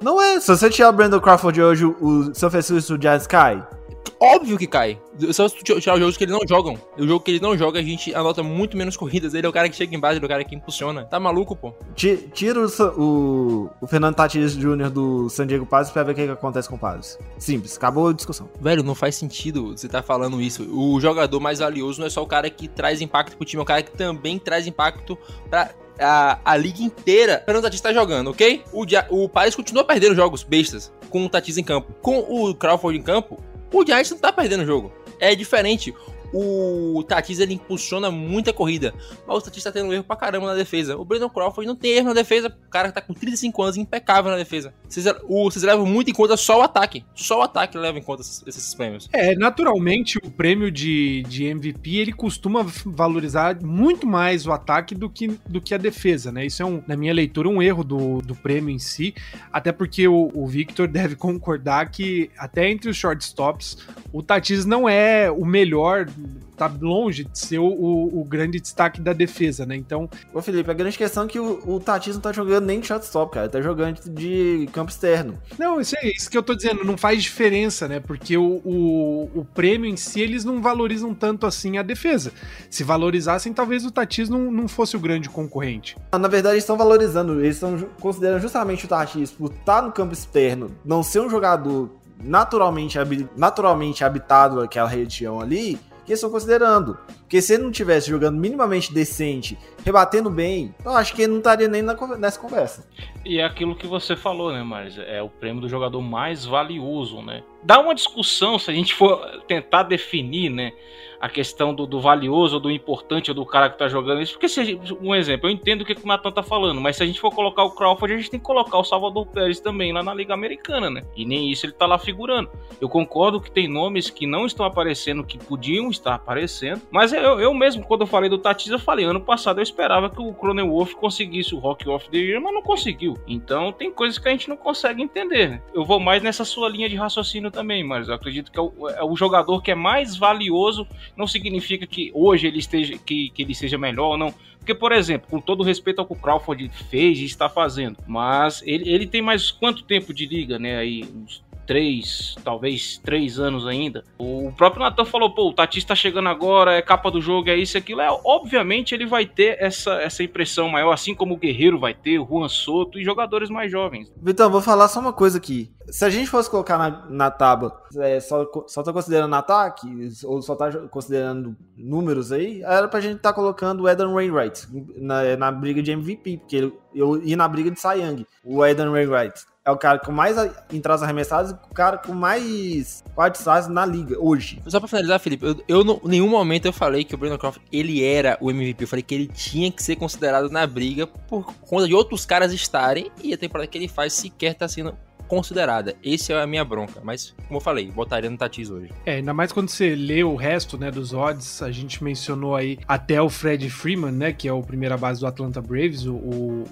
Não é. Se você tirar o Brandon Crawford hoje, o São Francisco Giants cai. Óbvio que cai. Só se tirar os jogos que eles não jogam. O jogo que ele não joga, a gente anota muito menos corridas. Ele é o cara que chega embaixo, ele é o cara que impulsiona. Tá maluco, pô? Tira o, o, o Fernando Tatis Jr. do San Diego Padres pra ver o que, que acontece com o Padres. Simples, acabou a discussão. Velho, não faz sentido você tá falando isso. O jogador mais valioso não é só o cara que traz impacto pro time, é o cara que também traz impacto pra a, a liga inteira. O Fernando Tatis tá jogando, ok? O, o Padres continua perdendo jogos bestas com o Tatis em campo. Com o Crawford em campo, o Giants não tá perdendo o jogo. É diferente o Tatis ele impulsiona muita corrida, mas o Tatis tá tendo erro pra caramba na defesa. O Brandon Crawford não tem erro na defesa, o cara tá com 35 anos, impecável na defesa. Vocês, o, vocês levam muito em conta só o ataque, só o ataque leva em conta esses, esses prêmios. É, naturalmente o prêmio de, de MVP ele costuma valorizar muito mais o ataque do que, do que a defesa, né? Isso é, um, na minha leitura, um erro do, do prêmio em si, até porque o, o Victor deve concordar que até entre os shortstops, o Tatis não é o melhor tá longe de ser o, o, o, grande destaque da defesa, né? Então. Ô, Felipe, a grande questão é que o, o Tatis não tá jogando nem de shortstop, cara. Ele tá jogando de campo externo. Não, isso é isso que eu tô dizendo. Não faz diferença, né? Porque o, o, o prêmio em si, eles não valorizam tanto assim a defesa. Se valorizassem, talvez o Tatis não, não fosse o grande concorrente. Na verdade, eles estão valorizando. Eles estão considerando justamente o Tatis por estar tá no campo externo, não ser um jogador naturalmente, naturalmente habitado aquela região ali, que estão considerando. Porque se ele não tivesse jogando minimamente decente, rebatendo bem, eu acho que ele não estaria nem na, nessa conversa. E é aquilo que você falou, né, Mas É o prêmio do jogador mais valioso, né? Dá uma discussão se a gente for tentar definir, né? A questão do, do valioso, do importante, ou do cara que tá jogando isso. Porque, se um exemplo, eu entendo o que, o Nathan tá falando, mas se a gente for colocar o Crawford, a gente tem que colocar o Salvador Pérez também lá na Liga Americana, né? E nem isso ele tá lá figurando. Eu concordo que tem nomes que não estão aparecendo, que podiam estar aparecendo, mas eu, eu mesmo, quando eu falei do Tatis, eu falei, ano passado eu esperava que o Cronenworth conseguisse o Rock of the Year, mas não conseguiu. Então tem coisas que a gente não consegue entender. Né? Eu vou mais nessa sua linha de raciocínio também, mas eu acredito que é o, é o jogador que é mais valioso, não significa que hoje ele esteja que, que ele seja melhor ou não. Porque, por exemplo, com todo respeito ao que o Crawford fez e está fazendo, mas ele, ele tem mais quanto tempo de liga, né? Aí, uns três, talvez três anos ainda. O próprio Natan falou, pô, o Tatis tá chegando agora, é capa do jogo, é isso, aquilo. É, obviamente ele vai ter essa, essa impressão maior, assim como o Guerreiro vai ter, o Juan Soto e jogadores mais jovens. Vitão, vou falar só uma coisa aqui. Se a gente fosse colocar na, na tábua, é, só, só tá considerando ataque, ou só tá considerando números aí, era pra gente tá colocando o Eden Wainwright na, na briga de MVP, porque ele, eu ia na briga de Cy Young, o Eden Wainwright é o cara com mais entradas arremessadas e o cara com mais quadros na liga hoje. Só pra finalizar, Felipe, eu, eu em nenhum momento eu falei que o Brandon Crawford ele era o MVP. Eu falei que ele tinha que ser considerado na briga por conta de outros caras estarem e a temporada que ele faz sequer tá sendo considerada. Esse é a minha bronca. Mas, como eu falei, botaria no Tatis hoje. É, ainda mais quando você lê o resto, né, dos odds, a gente mencionou aí até o Fred Freeman, né, que é o primeira base do Atlanta Braves, o,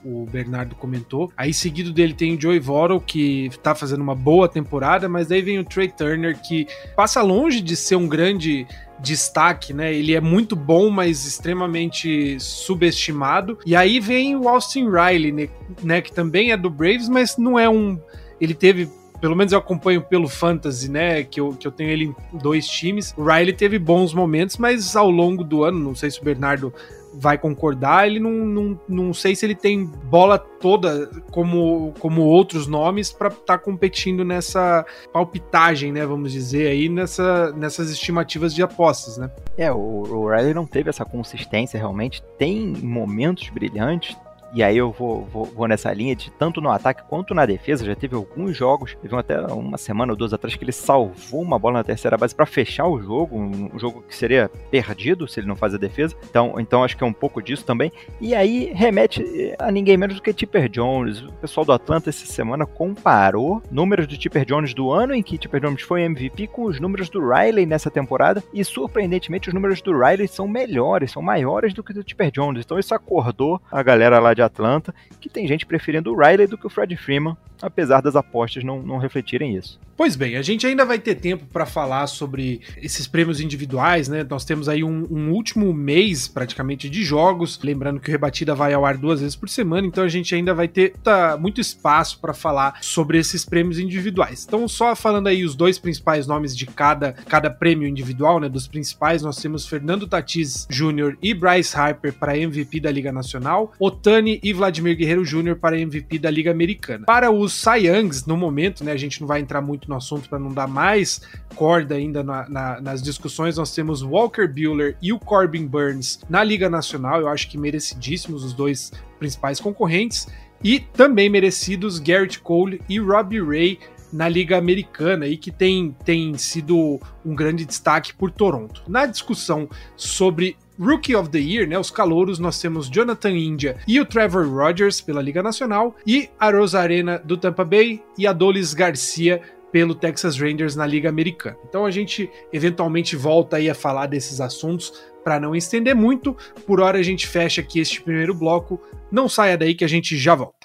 o, Bernardo comentou. Aí, seguido dele tem o Joey Votto, que tá fazendo uma boa temporada, mas daí vem o Trey Turner, que passa longe de ser um grande destaque, né? Ele é muito bom, mas extremamente subestimado. E aí vem o Austin Riley, né? Que também é do Braves, mas não é um ele teve pelo menos eu acompanho pelo Fantasy, né? Que eu, que eu tenho ele em dois times. O Riley teve bons momentos, mas ao longo do ano, não sei se o Bernardo vai concordar, ele não, não, não sei se ele tem bola toda como, como outros nomes para estar tá competindo nessa palpitagem, né? Vamos dizer aí, nessa, nessas estimativas de apostas, né? É, o, o Riley não teve essa consistência realmente. Tem momentos brilhantes, e aí eu vou, vou, vou, nessa linha de tanto no ataque quanto na defesa. Já teve alguns jogos, teve até uma semana ou duas atrás que ele salvou uma bola na terceira base para fechar o jogo, um, jogo que seria perdido se ele não faz a defesa. Então, então acho que é um pouco disso também. E aí remete a ninguém menos do que Tipper Jones. O pessoal do Atlanta essa semana comparou números do Tipper Jones do ano em que Tipper Jones foi MVP com os números do Riley nessa temporada. E surpreendentemente os números do Riley são melhores, são maiores do que do Tipper Jones. Então isso acordou a galera lá de de Atlanta, que tem gente preferindo o Riley do que o Fred Freeman, apesar das apostas não, não refletirem isso. Pois bem, a gente ainda vai ter tempo para falar sobre esses prêmios individuais, né? Nós temos aí um, um, último mês praticamente de jogos, lembrando que o Rebatida vai ao ar duas vezes por semana, então a gente ainda vai ter tá, muito espaço para falar sobre esses prêmios individuais. Então, só falando aí os dois principais nomes de cada, cada prêmio individual, né? Dos principais, nós temos Fernando Tatis Jr. e Bryce Harper para MVP da Liga Nacional, Otani e Vladimir Guerreiro Jr. para MVP da Liga Americana. Para os Cy no momento, né? A gente não vai entrar muito no assunto para não dar mais corda ainda na, na, nas discussões. Nós temos Walker Buehler e o Corbin Burns na Liga Nacional. Eu acho que merecidíssimos os dois principais concorrentes. E também merecidos Garrett Cole e Robbie Ray na Liga Americana e que tem, tem sido um grande destaque por Toronto. Na discussão sobre Rookie of the Year, né, os calouros, nós temos Jonathan India e o Trevor Rogers pela Liga Nacional e a Rosarena do Tampa Bay e a Dolis Garcia pelo Texas Rangers na Liga Americana. Então a gente eventualmente volta aí a falar desses assuntos para não estender muito. Por hora a gente fecha aqui este primeiro bloco. Não saia daí que a gente já volta.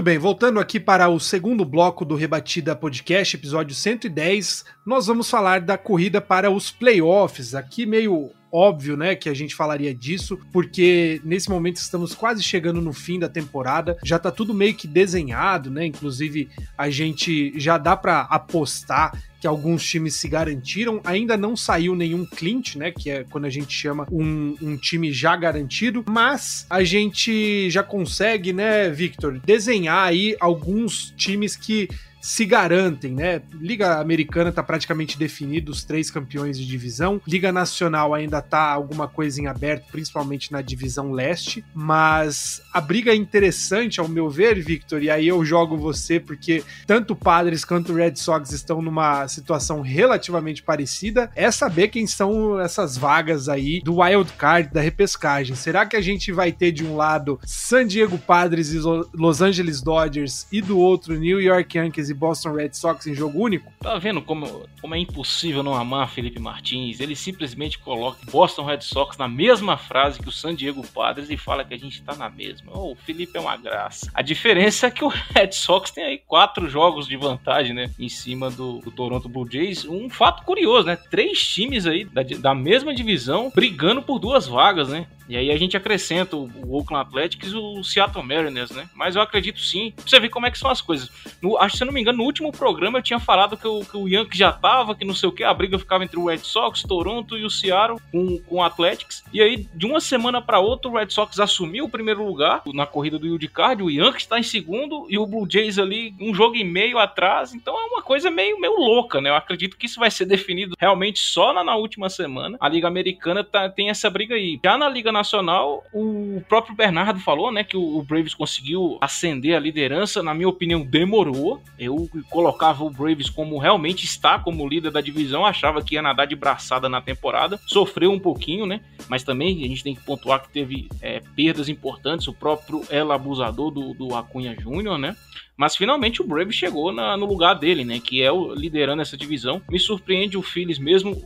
Muito bem, voltando aqui para o segundo bloco do Rebatida Podcast, episódio 110, nós vamos falar da corrida para os playoffs. Aqui meio óbvio, né, que a gente falaria disso, porque nesse momento estamos quase chegando no fim da temporada, já tá tudo meio que desenhado, né? Inclusive a gente já dá para apostar que alguns times se garantiram. Ainda não saiu nenhum Clint, né? Que é quando a gente chama um, um time já garantido. Mas a gente já consegue, né, Victor, desenhar aí alguns times que se garantem, né? Liga Americana tá praticamente definido os três campeões de divisão. Liga Nacional ainda tá alguma coisa em aberto, principalmente na divisão leste, mas a briga é interessante ao meu ver, Victor, e aí eu jogo você porque tanto Padres quanto Red Sox estão numa situação relativamente parecida. É saber quem são essas vagas aí do wild card da repescagem. Será que a gente vai ter de um lado San Diego Padres e Los Angeles Dodgers e do outro New York Yankees e Boston Red Sox em jogo único? Tá vendo como, como é impossível não amar Felipe Martins? Ele simplesmente coloca Boston Red Sox na mesma frase que o San Diego Padres e fala que a gente tá na mesma. Oh, o Felipe é uma graça. A diferença é que o Red Sox tem aí quatro jogos de vantagem, né? Em cima do, do Toronto Blue Jays. Um fato curioso, né? Três times aí da, da mesma divisão brigando por duas vagas, né? E aí a gente acrescenta o, o Oakland Athletics o Seattle Mariners, né? Mas eu acredito sim. Pra você ver como é que são as coisas. No, acho que se eu não me engano, no último programa eu tinha falado que o, que o já tava, que não sei o que, a briga ficava entre o Red Sox, Toronto e o Seattle com, com o Athletics. E aí, de uma semana para outra, o Red Sox assumiu o primeiro lugar na corrida do Wild Card, o Yankees está em segundo e o Blue Jays ali um jogo e meio atrás. Então é uma coisa meio, meio louca, né? Eu acredito que isso vai ser definido realmente só na, na última semana. A Liga Americana tá, tem essa briga aí. Já na Liga Nacional, o próprio Bernardo falou, né, que o, Braves conseguiu ascender a liderança. Na minha opinião, demorou. Eu colocava o Braves como realmente está como líder da divisão, achava que ia nadar de braçada na temporada. Sofreu um pouquinho, né? Mas também a gente tem que pontuar que teve é, perdas importantes. O próprio El Abusador do, do Acunha Júnior, né? Mas finalmente o Brave chegou na, no lugar dele, né? Que é o liderando essa divisão. Me surpreende o Phillies mesmo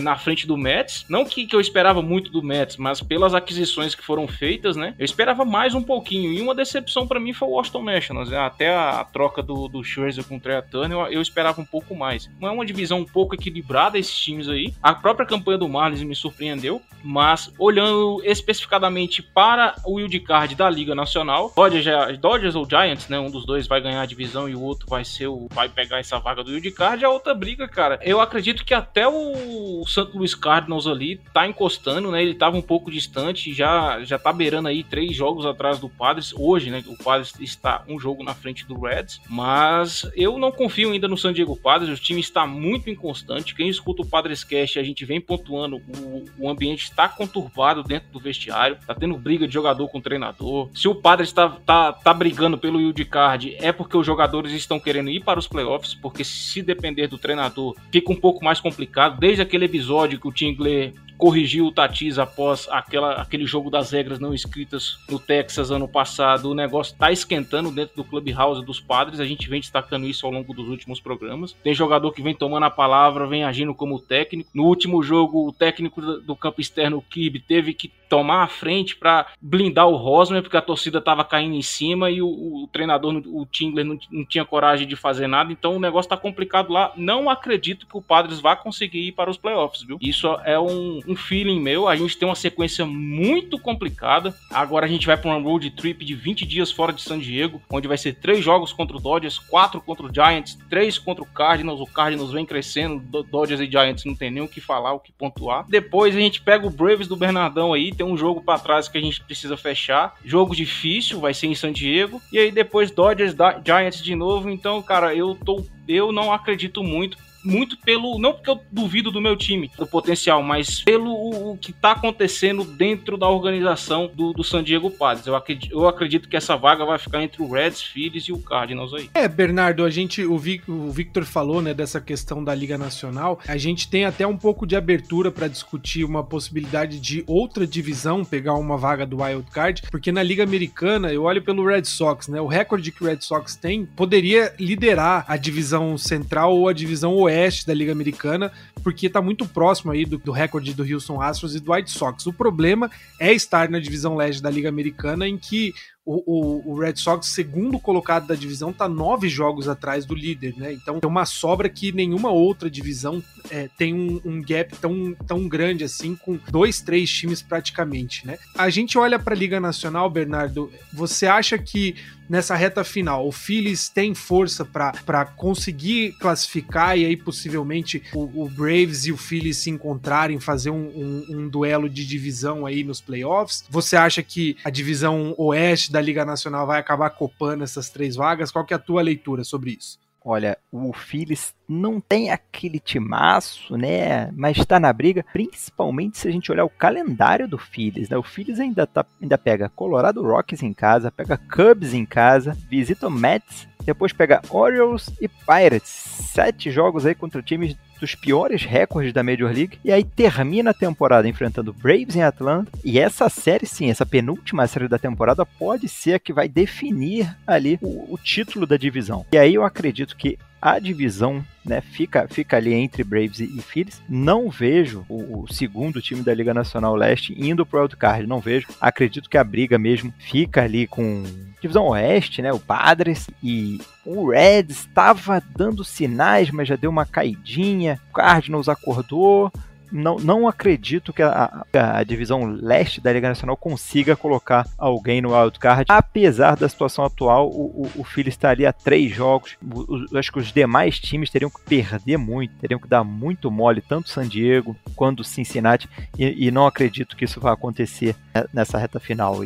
na frente do Mets. Não que, que eu esperava muito do Mets, mas pelas aquisições que foram feitas, né? Eu esperava mais um pouquinho. E uma decepção para mim foi o Washington Nationals. Né? Até a, troca do, do Scherzer com o Trey Turner, eu, eu, esperava um pouco mais. Não é uma divisão um pouco equilibrada esses times aí. A própria campanha do Marlins me surpreendeu. Mas olhando especificadamente para o wildcard da Liga Nacional, Dodgers, Dodgers ou Giants, né? Um dos dois vai ganhar a divisão e o outro vai ser o vai pegar essa vaga do Card, é outra briga, cara. Eu acredito que até o St. Louis Cardinals ali tá encostando, né? Ele tava um pouco distante, já já tá beirando aí três jogos atrás do Padres hoje, né? O Padres está um jogo na frente do Reds, mas eu não confio ainda no San Diego Padres, o time está muito inconstante. Quem escuta o Padres Cast, a gente vem pontuando, o, o ambiente está conturbado dentro do vestiário, tá tendo briga de jogador com treinador. Se o Padres está tá, tá brigando pelo Card é porque os jogadores estão querendo ir para os playoffs, porque se depender do treinador fica um pouco mais complicado. Desde aquele episódio que o Tingler corrigiu o Tatis após aquela, aquele jogo das regras não escritas no Texas ano passado. O negócio tá esquentando dentro do Clubhouse dos padres. A gente vem destacando isso ao longo dos últimos programas. Tem jogador que vem tomando a palavra, vem agindo como técnico. No último jogo, o técnico do campo externo, o Kirby, teve que tomar a frente para blindar o Rosmer, porque a torcida tava caindo em cima e o, o treinador, o Tingler, não, não, tinha coragem de fazer nada. Então o negócio tá complicado lá. Não acredito que o Padres vá conseguir ir para os playoffs, viu? Isso é um, um feeling meu. A gente tem uma sequência muito complicada. Agora a gente vai para uma road trip de 20 dias fora de San Diego, onde vai ser três jogos contra o Dodgers, quatro contra o Giants, três contra o Cardinals. O Cardinals vem crescendo, Dodgers e Giants não tem nem o que falar, o que pontuar. Depois a gente pega o Braves do Bernardão aí, tem um jogo para trás que a gente precisa fechar. Jogo difícil, vai ser em San Diego. E aí depois Dodgers, Giants de novo. Então, cara, eu tô eu não acredito muito muito pelo. Não porque eu duvido do meu time, do potencial, mas pelo o, que tá acontecendo dentro da organização do, do San Diego Padres. Eu acredito, eu acredito que essa vaga vai ficar entre o Reds, Phillies e o Cardinals aí. É, Bernardo, a gente, o, Vic, o Victor falou, né, dessa questão da Liga Nacional. A gente tem até um pouco de abertura para discutir uma possibilidade de outra divisão pegar uma vaga do Wild Card, porque na Liga Americana, eu olho pelo Red Sox, né? O recorde que o Red Sox tem poderia liderar a divisão central ou a divisão oeste oeste da Liga Americana, porque está muito próximo aí do, do, recorde do Houston Astros e do White Sox. O problema é estar na divisão leste da Liga Americana, em que o, o, o, Red Sox, segundo colocado da divisão, está nove jogos atrás do líder, né? Então é uma sobra que nenhuma outra divisão é, tem um, um, gap tão, tão grande assim, com dois, três times praticamente, né? A gente olha para a Liga Nacional, Bernardo, você acha que nessa reta final o Phillies tem força para conseguir classificar e aí possivelmente o, o, Braves e o Phillies se encontrarem, fazer um, um, um duelo de divisão aí nos playoffs? Você acha que a divisão oeste da Liga Nacional vai acabar copando essas três vagas? Qual que é a tua leitura sobre isso? Olha, o Phillies não tem aquele timaço, né? Mas está na briga, principalmente se a gente olhar o calendário do Phillies, né? O Phillies ainda, tá, ainda pega Colorado Rockies em casa, pega Cubs em casa, visita o Mets, depois pega Orioles e Pirates. Sete jogos aí contra times dos piores recordes da Major League. E aí termina a temporada enfrentando Braves em Atlanta. E essa série, sim, essa penúltima série da temporada, pode ser a que vai definir ali o, o título da divisão. E aí eu acredito que a divisão né, fica, fica ali entre Braves e, Phillies. Não vejo o, o, segundo time da Liga Nacional Leste indo pro wildcard, não vejo. Acredito que a briga mesmo fica ali com divisão oeste, né, o Padres e o Reds estava dando sinais, mas já deu uma caidinha. O Cardinals acordou não, não acredito que a, a, divisão leste da Liga Nacional consiga colocar alguém no wildcard. Apesar da situação atual, o, o, o Phillies está ali a três jogos. O, acho que os demais times teriam que perder muito, teriam que dar muito mole, tanto San Diego quanto Cincinnati, e, e não acredito que isso vai acontecer nessa reta final.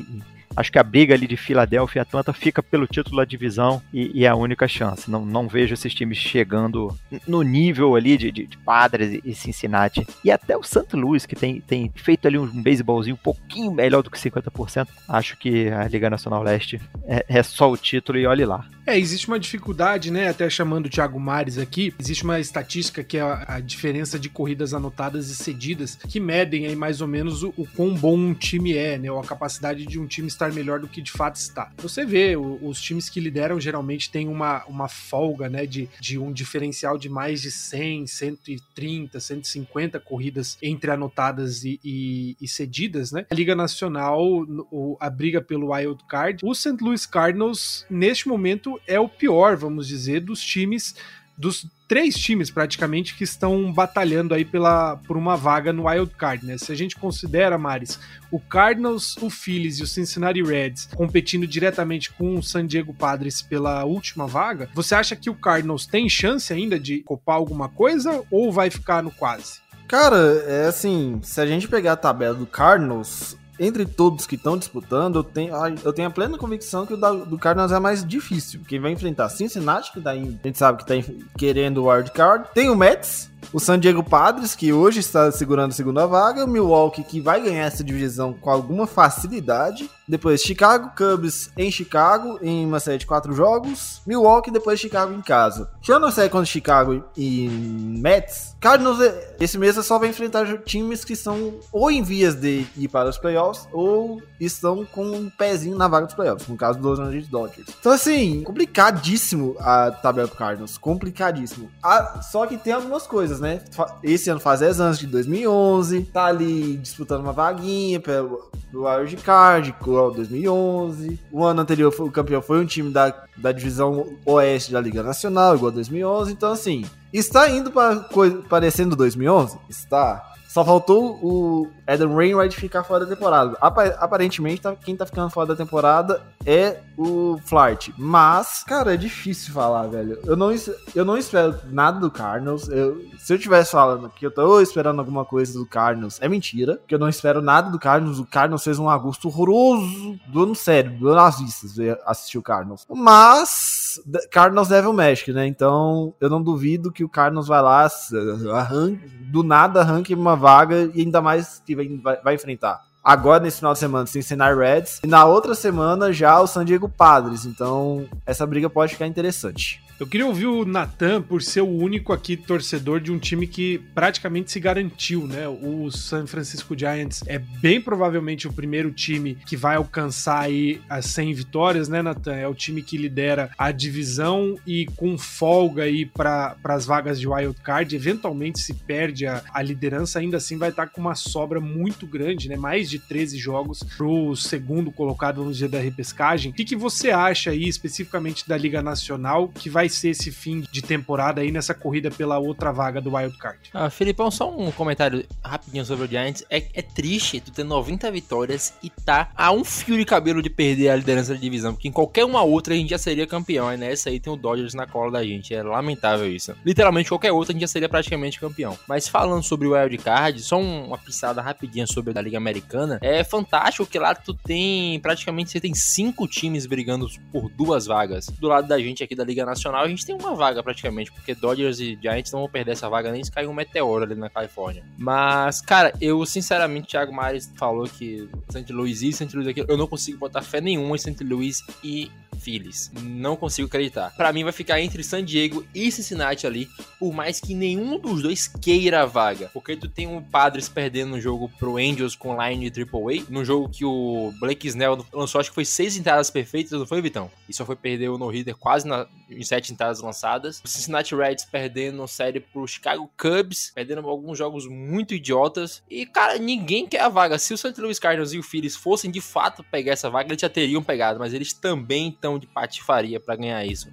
Acho que a briga ali de Filadélfia e Atlanta fica pelo título da divisão e, e, é a única chance. Não, não vejo esses times chegando no nível ali de, de, de Padres e Cincinnati. E até o St. Louis, que tem, tem feito ali um beisebólzinho um pouquinho melhor do que 50%. Acho que a Liga Nacional Leste é, é só o título e olhe lá. É, existe uma dificuldade, né? Até chamando o Thiago Mares aqui, existe uma estatística que é a, diferença de corridas anotadas e cedidas, que medem aí mais ou menos o, o quão bom um time é, né? Ou a capacidade de um time estar melhor do que de fato está. Você vê, o, os times que lideram geralmente têm uma, uma folga, né? De, de um diferencial de mais de 100, 130, 150 corridas entre anotadas e, e, e cedidas, né? A Liga Nacional, o, a briga pelo wild card, o St. Louis Cardinals, neste momento, é o pior, vamos dizer, dos times dos três times praticamente que estão batalhando aí pela, por uma vaga no wild card, né? Se a gente considera, Maris, o Cardinals, o Phillies e o Cincinnati Reds competindo diretamente com o San Diego Padres pela última vaga, você acha que o Cardinals tem chance ainda de copar alguma coisa ou vai ficar no quase? Cara, é assim, se a gente pegar a tabela do Cardinals, entre todos que estão disputando, eu tenho, eu tenho a plena convicção que o da, do Cardinals é mais difícil. Quem vai enfrentar Cincinnati, que tá em, a gente sabe que tá querendo o wildcard. Tem o Mets, o San Diego Padres, que hoje está segurando a segunda vaga, o Milwaukee, que vai ganhar essa divisão com alguma facilidade. Depois Chicago Cubs em Chicago, em uma série de quatro jogos. Milwaukee, depois Chicago em casa. Tirando a série contra Chicago e Mets, Cardinals, esse mês só vai enfrentar times que são ou em vias de ir para os playoffs, ou estão com um pezinho na vaga dos playoffs, no caso Los Angeles Dodgers. Então, assim, complicadíssimo a tabela do Cardinals, complicadíssimo. Ah, só que tem algumas coisas, né? Esse ano faz 10 anos de 2011, tá ali disputando uma vaguinha pelo Wild Card, 2011. O ano anterior o campeão foi um time da, da divisão oeste da Liga Nacional, igual 2011. Então, assim, está indo para parecendo 2011? Está. Só faltou o Adam Wainwright ficar fora da temporada. Aparentemente, tá, quem tá ficando fora da temporada é o Flart. Mas, cara, é difícil falar, velho. Eu não, eu não espero nada do Cardinals. Eu, se eu tivesse falando que eu tô esperando alguma coisa do Cardinals, é mentira. Porque eu não espero nada do Cardinals. O Cardinals fez um agosto horroroso do ano sério, do ano às vistas, assistir o Cardinals. Mas, Cardinals Devil Magic, né? Então, eu não duvido que o Cardinals vai lá, arranque, do nada arranque uma vaga e ainda mais que vai, vai enfrentar agora nesse final de semana Cincinnati Reds e na outra semana já o San Diego Padres. Então essa briga pode ficar interessante. Eu queria ouvir o Natan por ser o único aqui torcedor de um time que praticamente se garantiu, né? O San Francisco Giants é bem provavelmente o primeiro time que vai alcançar aí as 100 vitórias, né, Natan? É o time que lidera a divisão e com folga aí para as vagas de wild card, eventualmente se perde a, a liderança, ainda assim vai estar com uma sobra muito grande, né? Mais de 13 jogos pro segundo colocado, vamos dizer, da repescagem. O que, que você acha aí especificamente da Liga Nacional que vai ser esse fim de temporada aí nessa corrida pela outra vaga do Wild Card. Ah, Filipão, só um comentário rapidinho sobre o Giants. É, é triste tu ter 90 vitórias e tá a um fio de cabelo de perder a liderança da divisão, porque em qualquer uma outra a gente já seria campeão, e nessa aí tem o Dodgers na cola da gente. É lamentável isso. Literalmente qualquer outra a gente já seria praticamente campeão. Mas falando sobre o Wild Card, só uma pisada rapidinha sobre a Liga Americana. Americana, é fantástico que lá tu tem praticamente você tem cinco times brigando por duas vagas. Do lado da gente aqui da Liga Nacional, a gente tem uma vaga praticamente, porque Dodgers e Giants não vão perder essa vaga nem se cair um meteoro ali na Califórnia. Mas, cara, eu sinceramente, Thiago Mares falou que St. Louis e St. Louis aqui, eu não consigo botar fé nenhuma em St. Louis e Phillies. Não consigo acreditar. Para mim vai ficar entre San Diego e Cincinnati ali, por mais que nenhum dos dois queira a vaga. Porque tu tem o Padres perdendo no jogo pro Angels com line de AAA, num jogo que o Blake Snell lançou, acho que foi seis entradas perfeitas, não foi, Vitão? E só foi perder o no-hitter quase na, em sete entradas lançadas. O Cincinnati Reds perdendo série pro Chicago Cubs, perdendo alguns jogos muito idiotas. E, cara, ninguém quer a vaga. Se o St. Louis Cardinals e o Phillies fossem de fato pegar essa vaga, eles já teriam pegado, mas eles também estão de patifaria para ganhar isso.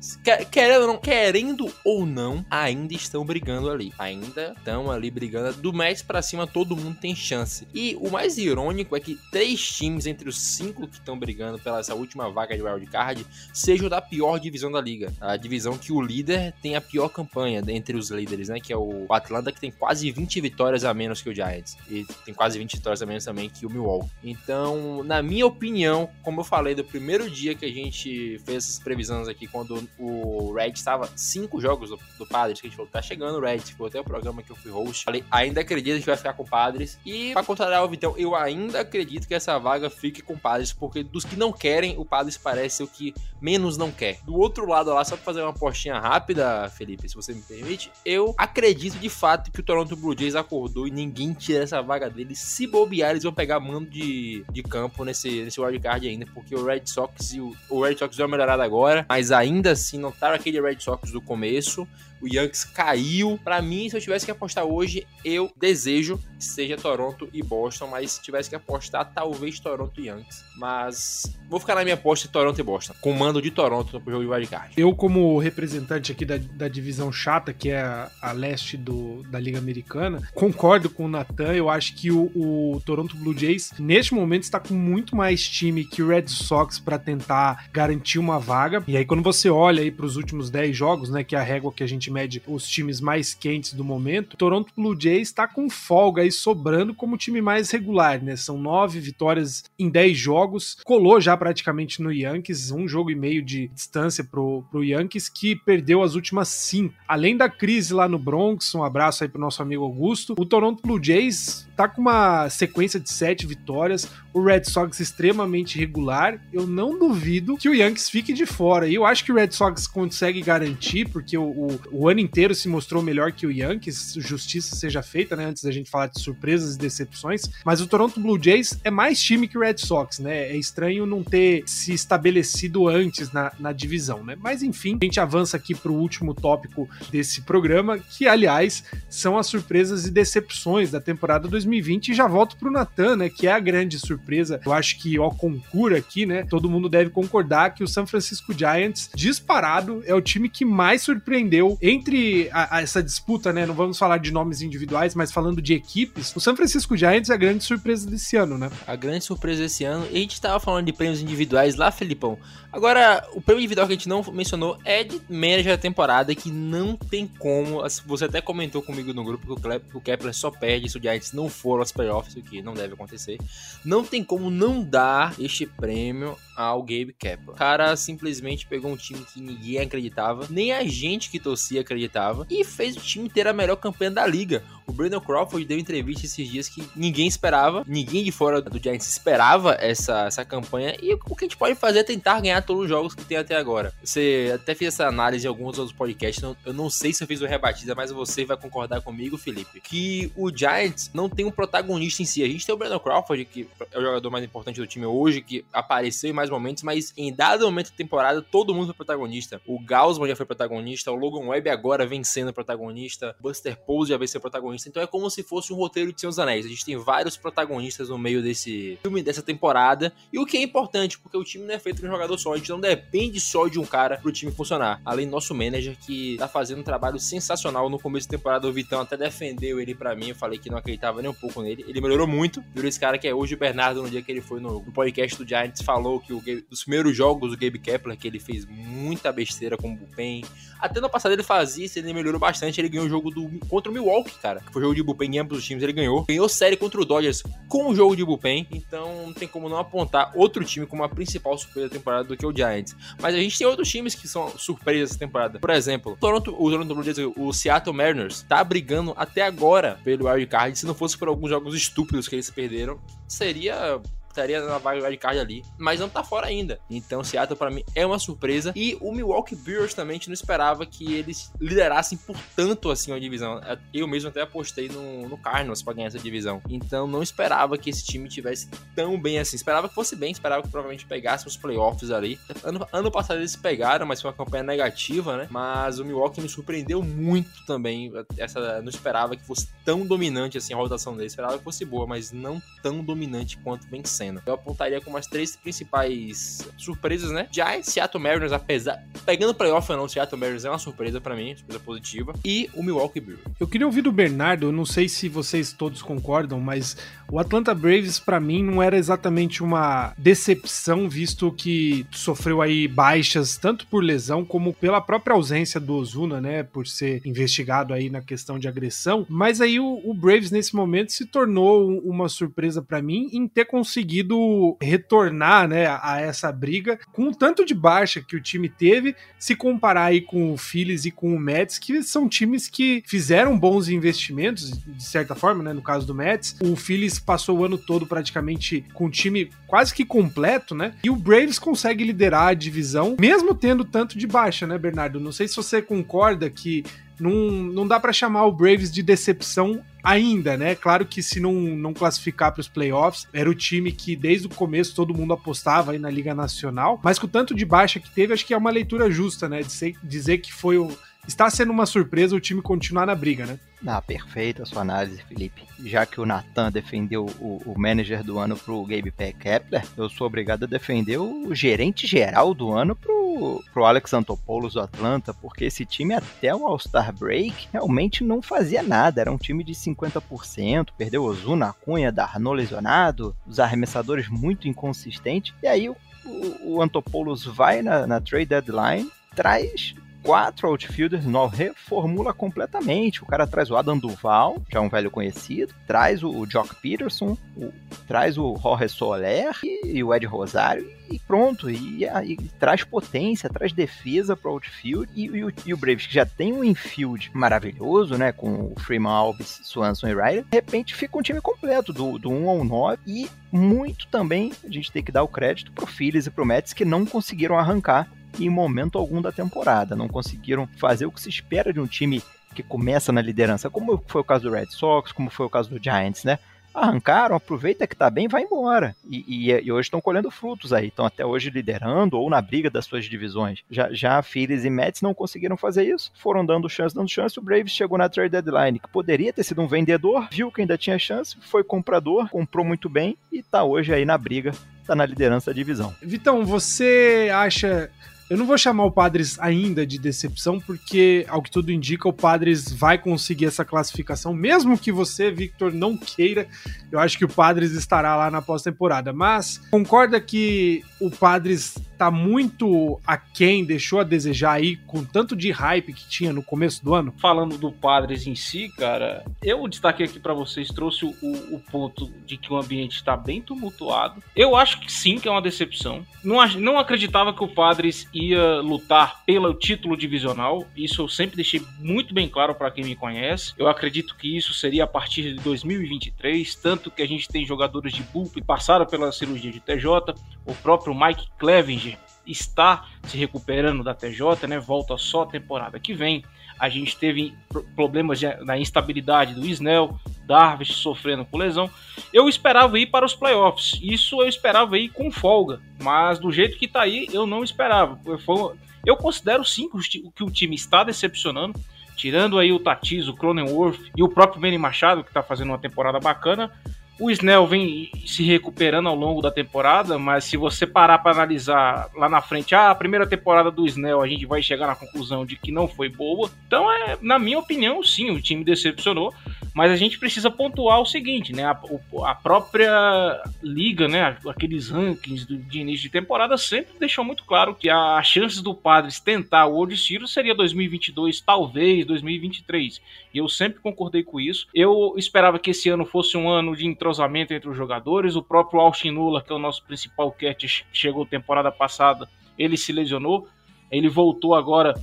Querendo ou, não, querendo ou não, ainda estão brigando ali. Ainda estão ali brigando. Do Mets para cima, todo mundo tem chance. E o mais irônico é que três times entre os cinco que estão brigando pela essa última vaga de wild card sejam da pior divisão da liga. A divisão que o líder tem a pior campanha entre os líderes, né? Que é o Atlanta, que tem quase 20 vitórias a menos que o Giants. E tem quase 20 vitórias a menos também que o Milwaukee. Então, na minha opinião, como eu falei do primeiro dia que a gente fez essas previsões aqui, quando o Red estava cinco jogos do, do Padres, que a gente falou, tá chegando o Red, foi até o programa que eu fui host. Falei, ainda acredito que vai ficar com o Padres. E pra contrariar o Vitão, eu ainda acredito que essa vaga fique com o Padres, porque dos que não querem, o Padres parece o que menos não quer. Do outro lado lá, só pra fazer uma postinha rápida, Felipe, se você me permite, eu acredito de fato que o Toronto Blue Jays acordou e ninguém tira essa vaga dele. Se bobear, eles vão pegar mando de, de campo nesse, nesse wildcard ainda, porque o Red Sox e o, o Red Sox deu uma melhorada agora, mas ainda assim não tá aquele Red Sox do começo o Yankees caiu. Para mim, se eu tivesse que apostar hoje, eu desejo que seja Toronto e Boston, mas se tivesse que apostar, talvez Toronto e Yankees. Mas vou ficar na minha aposta Toronto e Boston, com mando de Toronto no jogo de wildcard. Eu, como representante aqui da, da divisão chata, que é a, a leste do, da Liga Americana, concordo com o Nathan. Eu acho que o, o Toronto Blue Jays, neste momento, está com muito mais time que o Red Sox para tentar garantir uma vaga. E aí, quando você olha aí para os últimos 10 jogos, né, que é a régua que a gente mede os times mais quentes do momento, Toronto Blue Jays está com folga aí sobrando como time mais regular, né? São nove vitórias em 10 jogos, colou já praticamente no Yankees, um jogo e meio de distância pro, pro Yankees, que perdeu as últimas cinco. Além da crise lá no Bronx, um abraço aí pro nosso amigo Augusto, o Toronto Blue Jays tá com uma sequência de sete vitórias, o Red Sox extremamente regular. Eu não duvido que o Yankees fique de fora. E eu acho que o Red Sox consegue garantir, porque o, o, o, ano inteiro se mostrou melhor que o Yankees, justiça seja feita, né? Antes da gente falar de surpresas e decepções. Mas o Toronto Blue Jays é mais time que o Red Sox, né? É estranho não ter se estabelecido antes na, na divisão, né? Mas enfim, a gente avança aqui para o último tópico desse programa, que aliás são as surpresas e decepções da temporada 2020. E já volto pro Natan, né? Que é a grande surpresa. Eu acho que, ó, concura aqui, né? Todo mundo deve concordar que o San Francisco Giants, disparado, é o time que mais surpreendeu entre a, a essa disputa, né? Não vamos falar de nomes individuais, mas falando de equipes, o San Francisco Giants é a grande surpresa desse ano, né? A grande surpresa desse ano. E a gente tava falando de prêmios individuais lá, Felipão. Agora, o prêmio individual que a gente não mencionou é de manager da temporada, que não tem como. Você até comentou comigo no grupo que o Kepler só perde se o Giants não for aos playoffs, o que não deve acontecer. Não tem como não dar este prêmio ao Gabe Kepler. O cara simplesmente pegou um time que ninguém acreditava, nem a gente que torcia acreditava, e fez o time ter a melhor campanha da liga. O Brandon Crawford deu entrevista esses dias que ninguém esperava, ninguém de fora do Giants esperava essa, essa campanha, e o que a gente pode fazer é tentar ganhar todos os jogos que tem até agora. Você até fez essa análise em alguns outros podcasts, eu não sei se eu fiz o rebatida, mas você vai concordar comigo, Felipe, que o Giants não tem um protagonista em si. A gente tem o Brandon Crawford, que é o jogador mais importante do time hoje, que apareceu em mais momentos, mas em dado momento da temporada, todo mundo foi protagonista. O Gaussman já foi protagonista, o Logan Webb agora vem sendo protagonista, Buster Pose já vem ser protagonista. Então é como se fosse um roteiro de dos Anéis. A gente tem vários protagonistas no meio desse filme, dessa temporada. E o que é importante, porque o time não é feito de um jogador só. A gente não depende só de um cara pro time funcionar. Além do nosso manager, que tá fazendo um trabalho sensacional no começo da temporada. O Vitão até defendeu ele para mim. Eu falei que não acreditava nem um pouco nele. Ele melhorou muito. Virou esse cara que é hoje o Bernardo, no dia que ele foi no, podcast do Giants, falou que o, dos primeiros jogos, o Gabe Kepler, que ele fez muita besteira com o Bullpen. Até no passado ele fazia isso, ele melhorou bastante. Ele ganhou o jogo do, contra o Milwaukee, cara. Que foi jogo de bullpen em ambos os times, ele ganhou. Ganhou série contra o Dodgers com o jogo de bullpen, então não tem como não apontar outro time como a principal surpresa da temporada do que o Giants. Mas a gente tem outros times que são surpresas essa temporada. Por exemplo, o Toronto, o Toronto Blue Jays, o Seattle Mariners, tá brigando até agora pelo wild card. Se não fosse por alguns jogos estúpidos que eles perderam, seria estaria na vaga de card ali, mas não tá fora ainda. Então, Seattle para mim é uma surpresa e o Milwaukee Brewers também a gente não esperava que eles liderassem por tanto assim a divisão. Eu mesmo até apostei no, no Cardinals para ganhar essa divisão. Então, não esperava que esse time tivesse tão bem assim. Esperava que fosse bem, esperava que provavelmente pegasse os playoffs ali. Ano, ano passado eles pegaram, mas foi uma campanha negativa, né? Mas o Milwaukee me surpreendeu muito também. Essa não esperava que fosse tão dominante assim a rotação deles. Esperava que fosse boa, mas não tão dominante quanto vem sendo Eu apontaria como as três principais surpresas, né? Giants, Seattle Mariners, apesar. Pegando playoff ou não, Seattle Mariners é uma surpresa para mim, surpresa positiva. E o Milwaukee Brewers. Eu queria ouvir do Bernardo, eu não sei se vocês todos concordam, mas o Atlanta Braves, para mim, não era exatamente uma decepção, visto que sofreu aí baixas, tanto por lesão como pela própria ausência do Ozuna, né? Por ser investigado aí na questão de agressão. Mas aí o, o Braves, nesse momento, se tornou uma surpresa para mim em ter conseguido conseguido retornar né, a essa briga com o tanto de baixa que o time teve, se comparar aí com o Phillies e com o Mets, que são times que fizeram bons investimentos, de certa forma, né, no caso do Mets. O Phillies passou o ano todo praticamente com o time quase que completo, né? E o Braves consegue liderar a divisão, mesmo tendo tanto de baixa, né, Bernardo? Não sei se você concorda que não, não dá para chamar o Braves de decepção ainda, né? Claro que se não, não classificar para os playoffs, era o time que desde o começo todo mundo apostava aí na Liga Nacional, mas com o tanto de baixa que teve, acho que é uma leitura justa, né? De ser, dizer que foi o está sendo uma surpresa o time continuar na briga, né? Ah, perfeita a sua análise, Felipe. Já que o Nathan defendeu o, o manager do ano pro Gabe Kepler, eu sou obrigado a defender o gerente geral do ano pro, pro Alex Antopoulos do Atlanta, porque esse time até o All-Star Break realmente não fazia nada. Era um time de 50%, perdeu Ozuna, Cunha, Darno lesionado, os arremessadores muito inconsistentes. E aí o, o, o Antopoulos vai na, na trade deadline, traz quatro outfielders novos, reformula completamente. O cara traz o Adam Duval, que é um velho conhecido, traz o Jock Peterson, o, traz o Jorge Soler e, e, o Ed Rosário e pronto. E, e, traz potência, traz defesa para o outfield. E, e, e o Braves, que já tem um infield maravilhoso, né, com o Freeman Alves, Swanson e Ryder, de repente fica um time completo, do, do 1 ao 9. E muito também a gente tem que dar o crédito pro Phillies e pro Mets que não conseguiram arrancar em momento algum da temporada. Não conseguiram fazer o que se espera de um time que começa na liderança, como foi o caso do Red Sox, como foi o caso do Giants, né? Arrancaram, aproveita que tá bem, vai embora. E, e, e hoje estão colhendo frutos aí, estão até hoje liderando ou na briga das suas divisões. Já, já Phillies e Mets não conseguiram fazer isso, foram dando chance, dando chance. O Braves chegou na trade deadline, que poderia ter sido um vendedor, viu que ainda tinha chance, foi comprador, comprou muito bem e tá hoje aí na briga, tá na liderança da divisão. Vitão, você acha eu não vou chamar o Padres ainda de decepção, porque, ao que tudo indica, o Padres vai conseguir essa classificação, mesmo que você, Victor, não queira. Eu acho que o Padres estará lá na pós-temporada. Mas concorda que o Padres tá muito aquém, deixou a desejar aí, com tanto de hype que tinha no começo do ano? Falando do Padres em si, cara, eu destaquei aqui para vocês, trouxe o, o, ponto de que o ambiente está bem tumultuado. Eu acho que sim, que é uma decepção. Não, não acreditava que o Padres ia lutar pelo título divisional. Isso eu sempre deixei muito bem claro para quem me conhece. Eu acredito que isso seria a partir de 2023, tanto que a gente tem jogadores de bullpen passaram pela cirurgia de TJ, o próprio Mike Clevenger está se recuperando da TJ, né? Volta só a temporada que vem. A gente teve problemas na instabilidade do Snell, Darvish sofrendo com lesão. Eu esperava ir para os playoffs. Isso eu esperava ir com folga, mas do jeito que está aí, eu não esperava. Eu considero sim que o time está decepcionando. Tirando aí o Tatis, o Cronenworth e o próprio Manny Machado, que está fazendo uma temporada bacana, o Snell vem se recuperando ao longo da temporada, mas se você parar para analisar lá na frente, ah, a primeira temporada do Snell, a gente vai chegar na conclusão de que não foi boa. Então, é, na minha opinião, sim, o time decepcionou. Mas a gente precisa pontuar o seguinte, né? A, a própria liga, né? Aqueles rankings do- de início de temporada sempre deixou muito claro que as chances do Padres tentar o World Series seria 2022, talvez 2023. E eu sempre concordei com isso. Eu esperava que esse ano fosse um ano de entrosamento entre os jogadores. O próprio Austin Nula, que é o nosso principal catch, chegou temporada passada, ele se lesionou. Ele voltou agora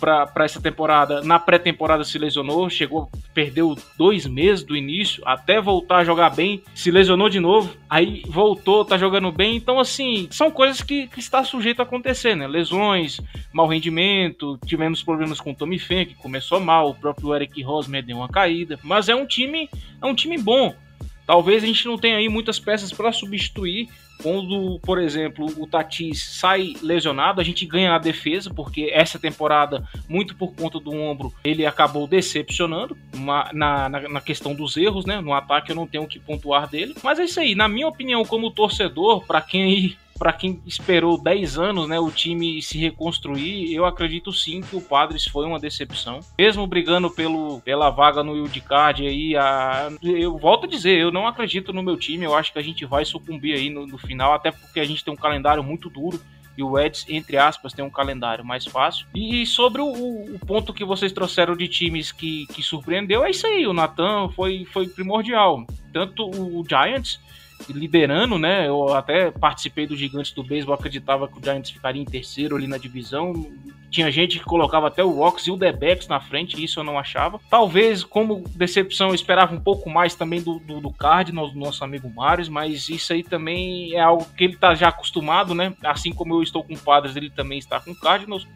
para essa temporada. Na pré-temporada se lesionou, chegou, perdeu dois meses do início, até voltar a jogar bem, se lesionou de novo, aí voltou, tá jogando bem. Então, assim, são coisas que, que está sujeito a acontecer, né? Lesões, mau rendimento, tivemos problemas com o Tommy Fen, que começou mal, o próprio Eric Rosmer deu uma caída, mas é um time, é um time bom. Talvez a gente não tenha aí muitas peças para substituir. Quando, por exemplo, o Tatis sai lesionado, a gente ganha na defesa, porque essa temporada, muito por conta do ombro, ele acabou decepcionando na, na, na questão dos erros, né? No ataque eu não tenho o que pontuar dele. Mas é isso aí, na minha opinião, como torcedor, para quem aí para quem esperou 10 anos, né, o time se reconstruir, eu acredito sim que o Padres foi uma decepção. Mesmo brigando pelo, pela vaga no wildcard aí, a, eu volto a dizer, eu não acredito no meu time, eu acho que a gente vai sucumbir aí no, no final, até porque a gente tem um calendário muito duro. E o Eds, entre aspas, tem um calendário mais fácil. E sobre o, o ponto que vocês trouxeram de times que, que surpreendeu, é isso aí. O Natan foi, foi primordial. Tanto o Giants, liderando, né? Eu até participei do Gigantes do Beisebol, acreditava que o Giants ficaria em terceiro ali na divisão. Tinha gente que colocava até o Rocks e o Debex na frente, isso eu não achava. Talvez, como decepção, eu esperava um pouco mais também do, do, do Cardinals, do nosso amigo Marius, mas isso aí também é algo que ele tá já acostumado, né? Assim como eu estou com o Padres, ele também está com o Cardinals.